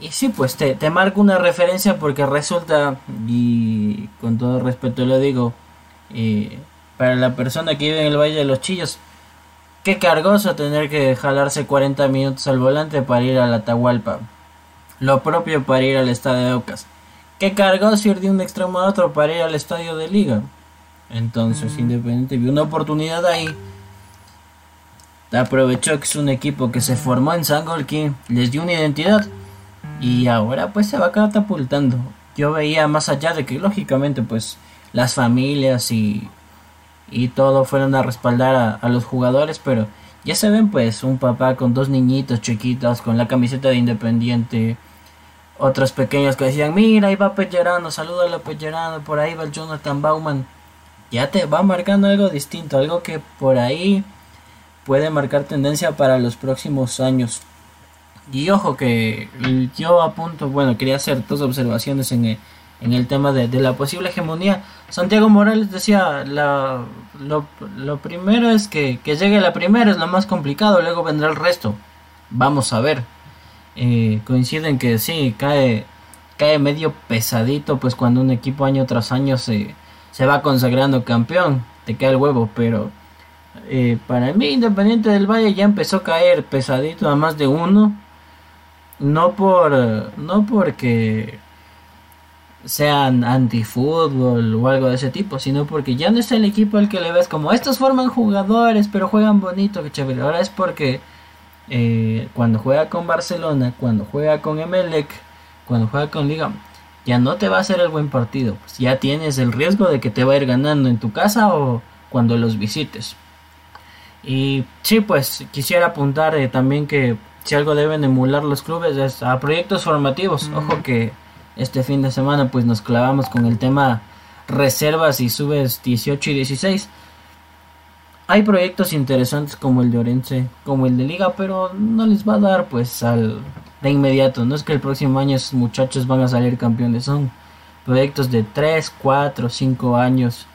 Y sí, pues te, te marco una referencia porque resulta, y con todo respeto lo digo, y para la persona que vive en el Valle de los Chillos, qué cargoso tener que jalarse 40 minutos al volante para ir a la Atahualpa. Lo propio para ir al estadio de Ocas. Qué cargoso ir de un extremo a otro para ir al estadio de Liga. Entonces, mm. Independiente vio una oportunidad ahí. Aprovechó que es un equipo que se formó en Sangolquí, les dio una identidad y ahora pues se va catapultando. Yo veía más allá de que lógicamente pues las familias y, y todo fueron a respaldar a, los jugadores, pero ya se ven pues un papá con dos niñitos chiquitos con la camiseta de Independiente, otros pequeños que decían, mira, ahí va Pellerano, salúdalo Pellerano, por ahí va el Jonathan Bauman. Ya te va marcando algo distinto, algo que por ahí puede marcar tendencia para los próximos años. Y ojo que yo apunto, bueno, quería hacer dos observaciones en en el tema de, la posible hegemonía. Santiago Morales decía, la, lo, primero es que, llegue la primera, es lo más complicado, luego vendrá el resto. Vamos a ver. Eh, coinciden que sí, cae, cae medio pesadito, pues cuando un equipo año tras año se, se va consagrando campeón, te cae el huevo, pero eh, para mí Independiente del Valle ya empezó a caer pesadito a más de uno. No por, no porque sean antifútbol o algo de ese tipo, sino porque ya no es el equipo al que le ves como estos forman jugadores, pero juegan bonito, que chévere. Ahora es porque eh, cuando juega con Barcelona, cuando juega con Emelec, cuando juega con Liga, ya no te va a hacer el buen partido. Pues ya tienes el riesgo de que te va a ir ganando en tu casa o cuando los visites. Y sí, pues quisiera apuntar eh, también que si algo deben emular los clubes es a proyectos formativos. Ojo que este fin de semana pues nos clavamos con el tema reservas y subes 18 y 16. Hay proyectos interesantes como el de Orense, como el de Liga, pero no les va a dar pues al de inmediato. No es que el próximo año esos muchachos van a salir campeones, son proyectos de 3, 4, 5 años.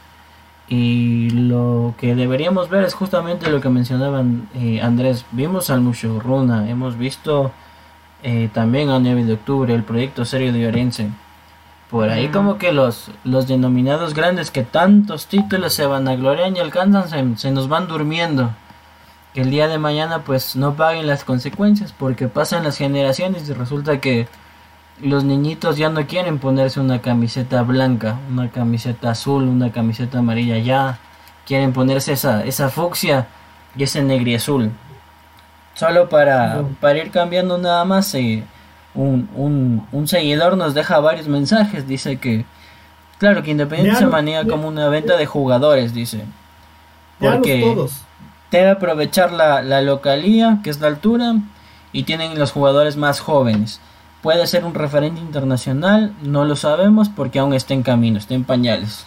Y lo que deberíamos ver es justamente lo que mencionaban eh, Andrés. Vimos al Runa, hemos visto eh, también a 9 de octubre, el proyecto serio de Orense. Por ahí como que los, los denominados grandes que tantos títulos se van a gloriar y alcanzan, se, nos van durmiendo. Que el día de mañana pues no paguen las consecuencias porque pasan las generaciones y resulta que los niñitos ya no quieren ponerse una camiseta blanca, una camiseta azul, una camiseta amarilla, ya quieren ponerse esa, esa fucsia y ese negri azul. Solo para, para ir cambiando nada más, eh, un, un, un, seguidor nos deja varios mensajes. Dice que, claro, que Independiente se maneja como una venta de jugadores, dice. Porque debe aprovechar la, la localía, que es la altura, y tienen los jugadores más jóvenes. Puede ser un referente internacional, no lo sabemos porque aún está en camino, está en pañales.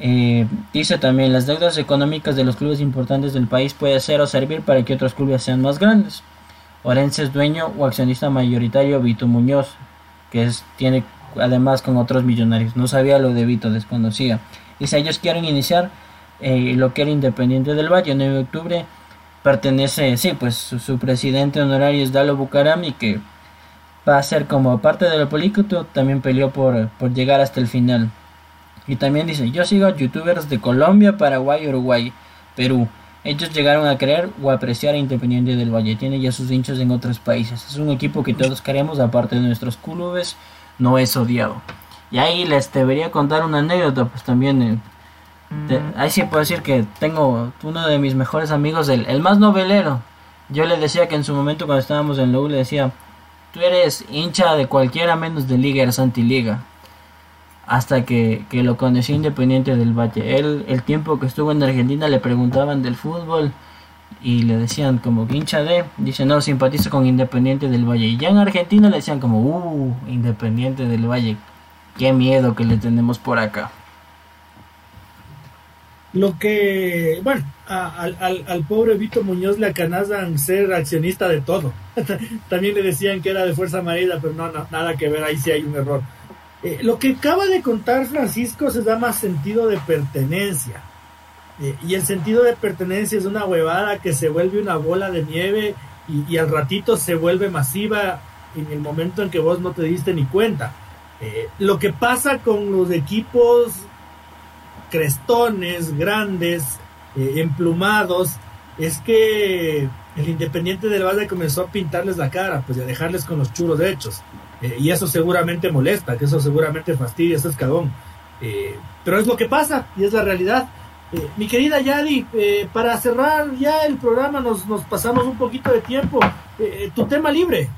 Eh, dice también, las deudas económicas de los clubes importantes del país puede ser o servir para que otros clubes sean más grandes. Orense es dueño o accionista mayoritario Vito Muñoz, que es, tiene además con otros millonarios. No sabía lo de Vito, desconocía. Dice, ellos quieren iniciar eh, lo que era Independiente del Valle, 9 de octubre, pertenece, sí, pues su, presidente honorario es Dalo Bucaram que va a ser como parte de lo político, también peleó por, por llegar hasta el final. Y también dice, yo sigo a youtubers de Colombia, Paraguay, Uruguay, Perú. Ellos llegaron a creer o apreciar a Independiente del Valle. Tiene ya sus hinchas en otros países. Es un equipo que todos queremos, aparte de nuestros clubes, no es odiado. Y ahí les debería contar una anécdota, pues también... Eh, mm. ahí sí puedo decir que tengo uno de mis mejores amigos, el, el más novelero. Yo le decía que en su momento cuando estábamos en la U le decía, tú eres hincha de cualquiera menos de Liga, eres anti-Liga hasta que, lo conocí Independiente del Valle. Él, el tiempo que estuvo en Argentina, le preguntaban del fútbol y le decían como hincha de, dice no, simpatizo con Independiente del Valle. Y ya en Argentina le decían como, uh, Independiente del Valle, qué miedo que le tenemos por acá. Lo que, bueno, al, al, pobre Vito Muñoz le acanazan ser accionista de todo. [LAUGHS] También le decían que era de Fuerza Amarilla, pero no, no, nada que ver, ahí sí hay un error. Eh, lo que acaba de contar Francisco se llama sentido de pertenencia. Eh, y el sentido de pertenencia es una huevada que se vuelve una bola de nieve y, al ratito se vuelve masiva en el momento en que vos no te diste ni cuenta. Eh, lo que pasa con los equipos crestones, grandes, emplumados, es que el Independiente del Valle comenzó a pintarles la cara, pues a dejarles con los churos hechos. Eh, y eso seguramente molesta, que eso seguramente fastidia, eso es cagón. Eh, pero es lo que pasa y es la realidad. Eh, mi querida Yadi, para cerrar ya el programa nos, nos pasamos un poquito de tiempo. tu tema libre.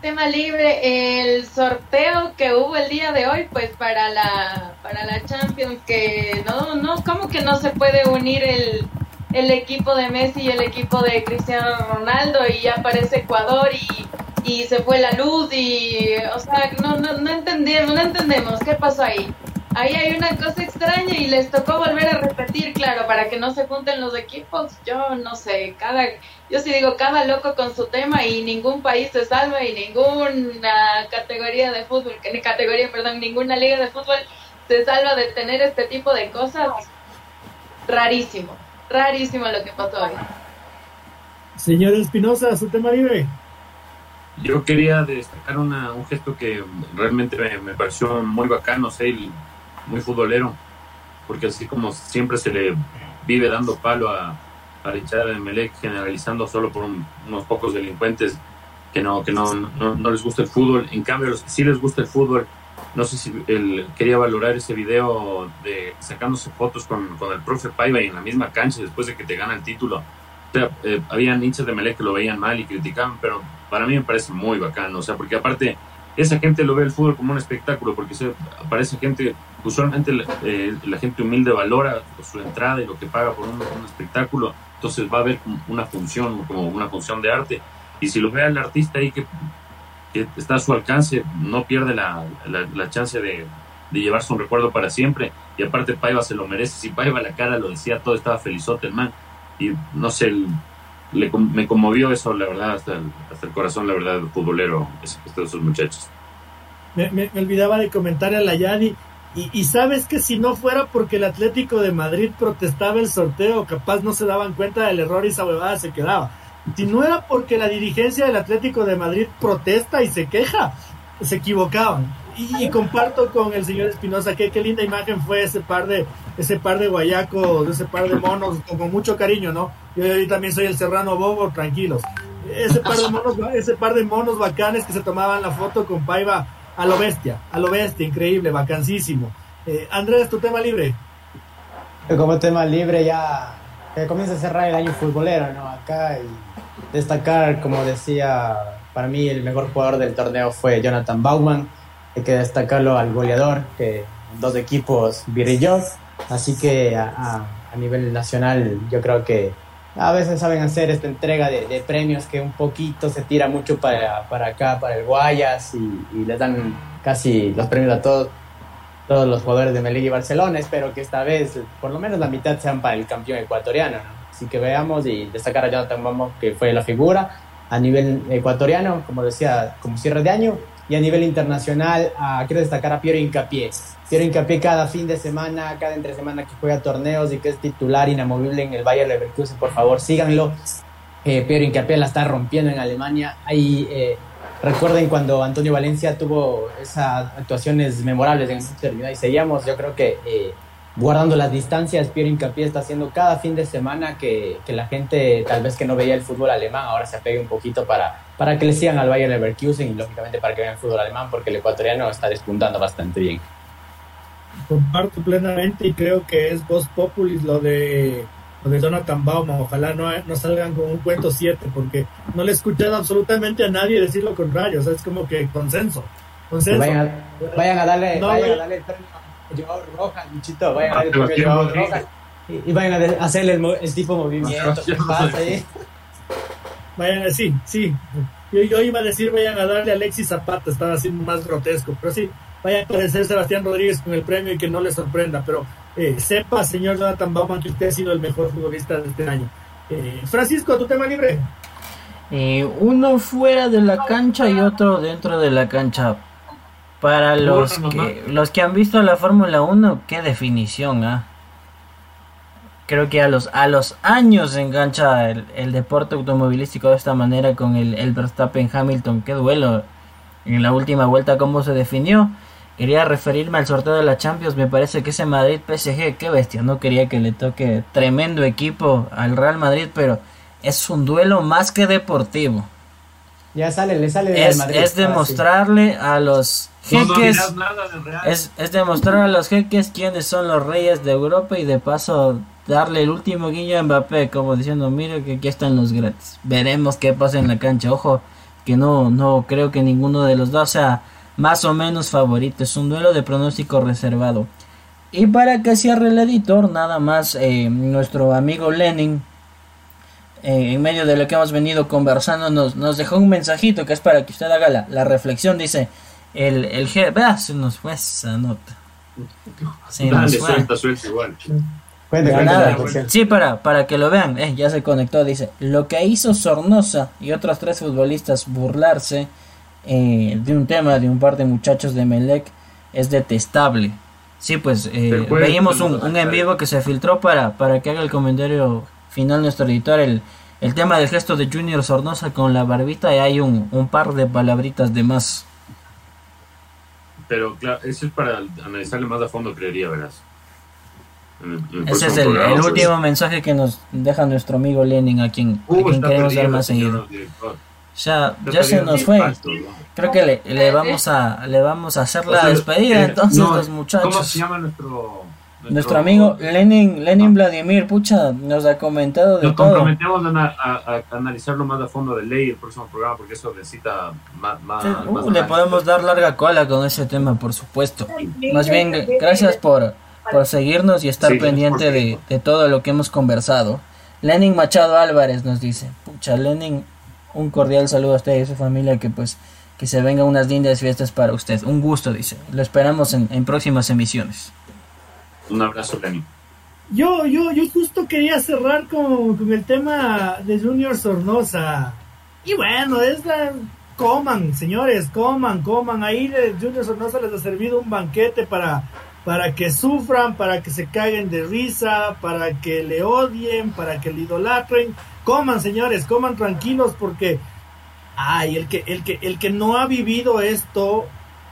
Tema libre, el sorteo que hubo el día de hoy, pues para la para la Champions, que no, no, ¿cómo que no se puede unir el, el equipo de Messi y el equipo de Cristiano Ronaldo y ya aparece Ecuador y y se fue la luz y, o sea, no, no, no entendemos, no entendemos qué pasó ahí. Ahí hay una cosa extraña y les tocó volver a repetir, claro, para que no se junten los equipos. Yo no sé, cada, yo sí digo, cada loco con su tema y ningún país se salva y ninguna categoría de fútbol, categoría, perdón, ninguna liga de fútbol se salva de tener este tipo de cosas. Rarísimo, rarísimo lo que pasó hoy. Señor Espinosa, su tema libre. Yo quería destacar una, un gesto que realmente me, pareció muy bacano, sé, muy futbolero, porque así como siempre se le vive dando palo a, a Richard Melec, generalizando solo por unos pocos delincuentes que no que no, no, les gusta el fútbol. En cambio, los que sí les gusta el fútbol, no sé si él quería valorar ese video de sacándose fotos con, con el profe Paiva y en la misma cancha después de que te gana el título. Eh, habían hinchas de Melec que lo veían mal y criticaban, pero para mí me parece muy bacano, o sea, porque aparte esa gente lo ve el fútbol como un espectáculo, porque se, aparece gente, usualmente eh, la, gente humilde valora su entrada y lo que paga por un, espectáculo, entonces va a ver una función, como una función de arte, y si lo ve al artista ahí que, está a su alcance, no pierde la, la, chance de, de, llevarse un recuerdo para siempre, y aparte Paiva se lo merece, si Paiva la cara lo decía todo, estaba felizote el man, y no sé, el, me conmovió eso, la verdad, hasta el, hasta el corazón, la verdad, futbolero, de esos muchachos. Me, me, olvidaba de comentar a la Yadi. Y, y, sabes que si no fuera porque el Atlético de Madrid protestaba el sorteo, capaz no se daban cuenta del error y esa huevada se quedaba. Si no era porque la dirigencia del Atlético de Madrid protesta y se queja, se equivocaban. Y, comparto con el señor Espinosa que qué linda imagen fue ese par de ese par de guayacos, ese par de monos con, mucho cariño, ¿no? Yo, también soy el serrano bobo, tranquilos. Ese par de monos, [LAUGHS] ese par de monos bacanes que se tomaban la foto con Paiva a lo bestia, a lo bestia, increíble, vacancísimo. Eh, Andrés, tu tema libre. Como tema libre ya que comienza a cerrar el año futbolero, ¿no? Acá y destacar, como decía, para mí el mejor jugador del torneo fue Jonathan Bauman hay que destacarlo al goleador, que dos equipos brilló. Así que a, nivel nacional yo creo que a veces saben hacer esta entrega de, premios que un poquito se tira mucho para, para acá, para el Guayas, y, les dan casi los premios a todos, todos los jugadores de Melilla y Barcelona. Espero que esta vez por lo menos la mitad sean para el campeón ecuatoriano. Así que veamos y destacar a Jonathan Bauman, que fue la figura. A nivel ecuatoriano, como decía, como cierre de año, Y a nivel internacional, uh, quiero destacar a Piero Incapié. Piero Incapié cada fin de semana, cada entre semana que juega torneos y que es titular inamovible en el Bayern Leverkusen, por favor, síganlo. Eh, Piero Incapié la está rompiendo en Alemania. Ahí, eh, recuerden cuando Antonio Valencia tuvo esas actuaciones memorables en el Manchester United. Seguíamos, yo creo que eh, guardando las distancias, Piero Incapié está haciendo cada fin de semana que, que, la gente tal vez que no veía el fútbol alemán ahora se apegue un poquito para, para que le sigan al Bayern Leverkusen y lógicamente para que vean el fútbol alemán porque el ecuatoriano está despuntando bastante bien. Comparto plenamente y creo que es Voz Populis lo de lo de Jonathan Bauman. Ojalá no, no salgan con un cuento 7 porque no le he escuchado absolutamente a nadie decir lo contrario. O sea, es como que consenso. consenso. Vayan, a, vayan a darle, no, vayan a darle el premio a Joao Rojas, Michito. Vayan a darle el premio a Joao Rojas. Y, y, vayan a hacerle el, el tipo de movimiento que pasa [LAUGHS] ahí. Vayan, sí, sí. Yo, yo, iba a decir, vayan a darle a Alexis Zapata, estaba haciendo más grotesco, pero sí, vaya a aparecer Sebastián Rodríguez con el premio y que no le sorprenda, pero eh, sepa, señor Jonathan Bauman, que usted ha sido el mejor futbolista de este año. Eh, Francisco, tu tema libre. Eh, uno fuera de la cancha y otro dentro de la cancha. Para los que, los que han visto la Fórmula 1, qué definición, ¿ah? creo que a los a los años se engancha el, el, deporte automovilístico de esta manera con el, el Verstappen Hamilton. Qué duelo. En la última vuelta cómo se definió quería referirme al sorteo de la Champions. Me parece que ese Madrid PSG qué bestia no quería que le toque tremendo equipo al Real Madrid pero es un duelo más que deportivo ya sale le sale es, Madrid, es demostrarle a los jeques no nada del Real. es, es demostrar a los jeques quiénes son los reyes de Europa y de paso darle el último guiño a Mbappé, como diciendo, mire que aquí están los gratis. Veremos qué pasa en la cancha. Ojo, que no, no creo que ninguno de los dos sea más o menos favorito. Es un duelo de pronóstico reservado. Y para que cierre el editor, nada más eh, nuestro amigo Lenin, eh, en medio de lo que hemos venido conversando, nos, nos dejó un mensajito que es para que usted haga la, la reflexión. Dice, el, el G, vea, se nos fue esa nota. Se Dale, nos suelta, suelta igual. Cuente, cuente Nada, la reflexión. sí, para, para que lo vean, eh, ya se conectó, dice, lo que hizo Sornosa y otros tres futbolistas burlarse eh, de un tema de un par de muchachos de Melec es detestable. Sí, pues eh, veíamos un, un, en vivo que se filtró para, para que haga el comentario final nuestro editor, el, el tema del gesto de Junior Sornosa con la barbita y hay un, un par de palabritas de más. Pero claro, eso es para analizarle más a fondo, creería, verás. Ese es el, el último mensaje que nos deja nuestro amigo Lenin, a quien, Uh, a quien queremos ver más seguido. Ya, ya se nos fue. Creo que le, le vamos a le vamos a hacer la despedida entonces no, los muchachos. ¿Cómo se llama nuestro nuestro, Nuestro amigo Lenin Lenin Vladimir Pucha nos ha comentado de Nos todo. comprometemos a, a, a, analizarlo más a fondo de ley el próximo programa porque eso necesita más, más, Uh, más le podemos dar larga cola con ese tema, por supuesto. Más bien, gracias por, por seguirnos y estar Sí, pendiente de, de todo lo que hemos conversado. Lenin Machado Álvarez nos dice, pucha, Lenin, un cordial saludo a usted y a su familia, que pues que se vengan unas lindas fiestas para usted. Un gusto, dice. Lo esperamos en, en próximas emisiones. Un abrazo, Lenny. Yo, yo, yo justo quería cerrar con, con el tema de Junior Sornosa. Y bueno, es la... Coman, señores, coman, coman. Ahí de Junior Sornosa les ha servido un banquete para, para que sufran, para que se caguen de risa, para que le odien, para que le idolatren. Coman, señores, coman tranquilos porque... Ay, el que, el que, el que no ha vivido esto,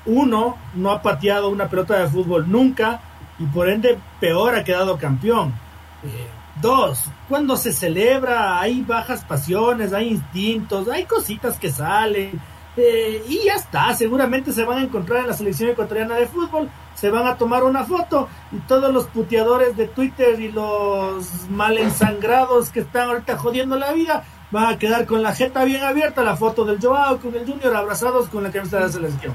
uno, no ha pateado una pelota de fútbol nunca y por ende peor ha quedado campeón. Eh, dos, cuando se celebra hay bajas pasiones, hay instintos, hay cositas que salen eh, y ya está, seguramente se van a encontrar en la selección ecuatoriana de fútbol, se van a tomar una foto y todos los puteadores de Twitter y los mal ensangrados que están ahorita jodiendo la vida van a quedar con la jeta bien abierta, la foto del Joao con el Junior abrazados con la camiseta de la selección.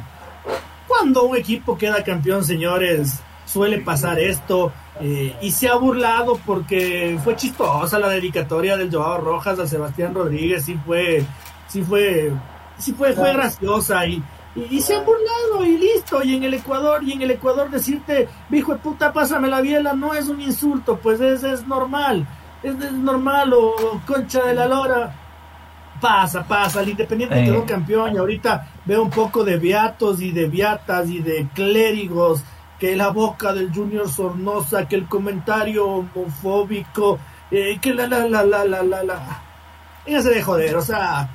Cuando un equipo queda campeón, señores, suele pasar esto eh, y se ha burlado porque fue chistosa la dedicatoria del Joao Rojas a Sebastián Rodríguez, sí fue, sí fue, sí fue, fue graciosa y, y, y, se han burlado y listo, y en el Ecuador, y en el Ecuador decirte, hijo de puta, pásame la biela, no es un insulto, pues es, es normal, es, es normal, o concha de la lora, pasa, pasa. El Independiente Eh. quedó campeón y ahorita veo un poco de beatos y de beatas y de clérigos. Que la boca del Junior Sornosa, que el comentario homofóbico, eh, que la, la, la, la, la, la, la. Fíjense de joder, o sea,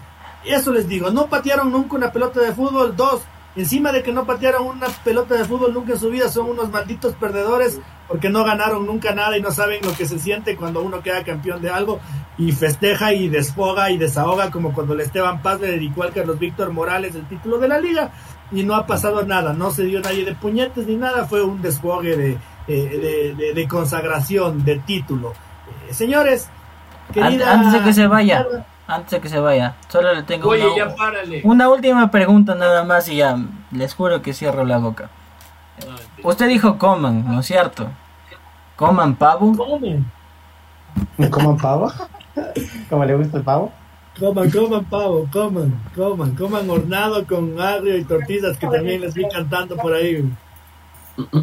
eso les digo. No patearon nunca una pelota de fútbol. Dos, encima de que no patearon una pelota de fútbol nunca en su vida, son unos malditos perdedores porque no ganaron nunca nada y no saben lo que se siente cuando uno queda campeón de algo y festeja y desfoga y desahoga como cuando el Esteban Paz le dedicó al Carlos Víctor Morales el título de la liga y no ha pasado nada, no se dio nadie de puñetes ni nada, fue un desfogue de, eh, de, de- de consagración, de título. Eh, señores, querida- Antes de que se vaya, antes de que se vaya, solo le tengo Oye, una, ya párale. una última pregunta nada más y ya les juro que cierro la boca. Usted dijo coman, ¿no es cierto? Coman pavo. Comen, ¿Coman pavo? [LAUGHS] ¿Cómo le gusta el pavo? Coman, coman pavo, coman, coman, coman hornado con agrio y tortillas que también les vi cantando por ahí. [LAUGHS]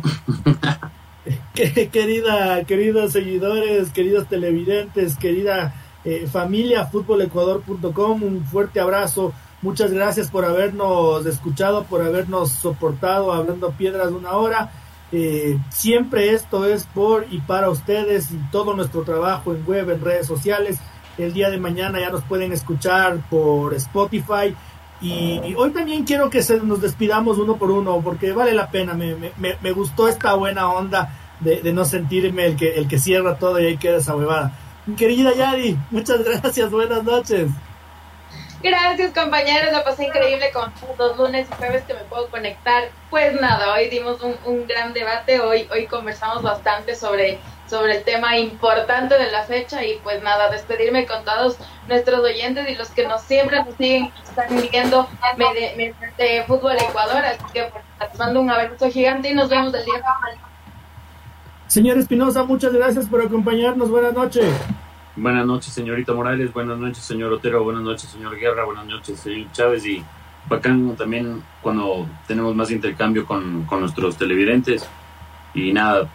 Que- querida, queridos seguidores, queridos televidentes, querida eh, familia futbolecuador.com, un fuerte abrazo. Muchas gracias por habernos escuchado, por habernos soportado hablando piedras una hora. Eh, siempre esto es por y para ustedes y todo nuestro trabajo en web, en redes sociales. El día de mañana ya nos pueden escuchar por Spotify. Y, hoy también quiero que se, nos despidamos uno por uno porque vale la pena. Me, me, me- gustó esta buena onda de, de no sentirme el que, el que cierra todo y ahí queda esa huevada. Querida Yari, muchas gracias, buenas noches. Gracias compañeros, la pasé increíble con los lunes y jueves que me puedo conectar. Pues nada, hoy dimos un, un gran debate, hoy, hoy conversamos bastante sobre, sobre el tema importante de la fecha y pues nada, despedirme con todos nuestros oyentes y los que nos siempre nos siguen, nos están viendo medi- mediante Fútbol Ecuador, así que pues, les mando un abrazo gigante y nos vemos el día Señor Espinosa, muchas gracias por acompañarnos. Buenas noches. Buenas noches, señorita Morales. Buenas noches, señor Otero. Buenas noches, señor Guerra. Buenas noches, señor Chávez. Y bacán también cuando tenemos más intercambio con, con nuestros televidentes. Y nada,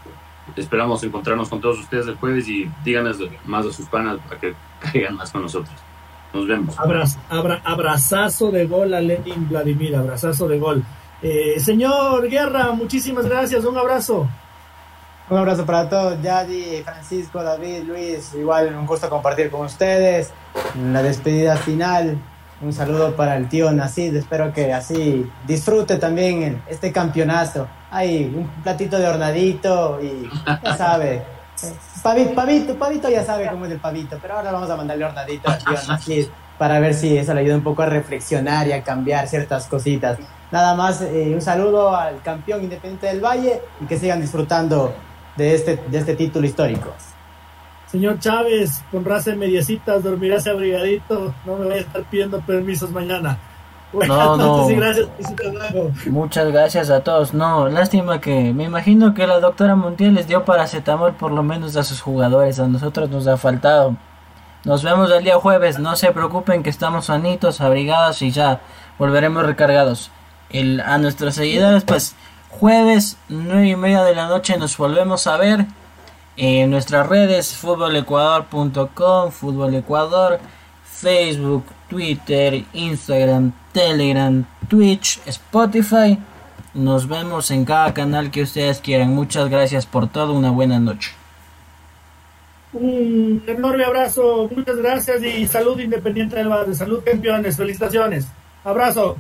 esperamos encontrarnos con todos ustedes el jueves y díganos más a sus panas para que [LAUGHS] caigan más con nosotros. Nos vemos. Abraz- abra- abrazazo de gol a Lenin Vladimir, abrazazo de gol. Eh, señor Guerra, muchísimas gracias, un abrazo. Un abrazo para todos, Yadi, Francisco, David, Luis. Igual un gusto compartir con ustedes. La despedida final, un saludo para el tío Nacid. Espero que así disfrute también este campeonato. Hay un platito de hornadito y ya sabe. Pavito, pavito, pavito ya sabe cómo es el pavito, pero ahora vamos a mandarle hornadito al tío Nacid para ver si eso le ayuda un poco a reflexionar y a cambiar ciertas cositas. Nada más, eh, un saludo al campeón independiente del Valle y que sigan disfrutando de este, de este título histórico. Señor Chávez, con raza de mediecitas, dormirás abrigadito. No me voy a estar pidiendo permisos mañana. Buenas No, y gracias. Muchas gracias a todos. No, lástima que me imagino que la doctora Montiel les dio paracetamol por lo menos a sus jugadores. A nosotros nos ha faltado. Nos vemos el día jueves. No se preocupen que estamos sanitos, abrigados y ya volveremos recargados. El, a nuestros seguidores, pues jueves nueve y media de la noche nos volvemos a ver. En nuestras redes, futbolecuador.com, Fútbol Ecuador, Facebook, Twitter, Instagram, Telegram, Twitch, Spotify. Nos vemos en cada canal que ustedes quieran. Muchas gracias por todo. Una buena noche. Un enorme abrazo, muchas gracias y salud independiente del barrio. Salud campeones, felicitaciones. Abrazo.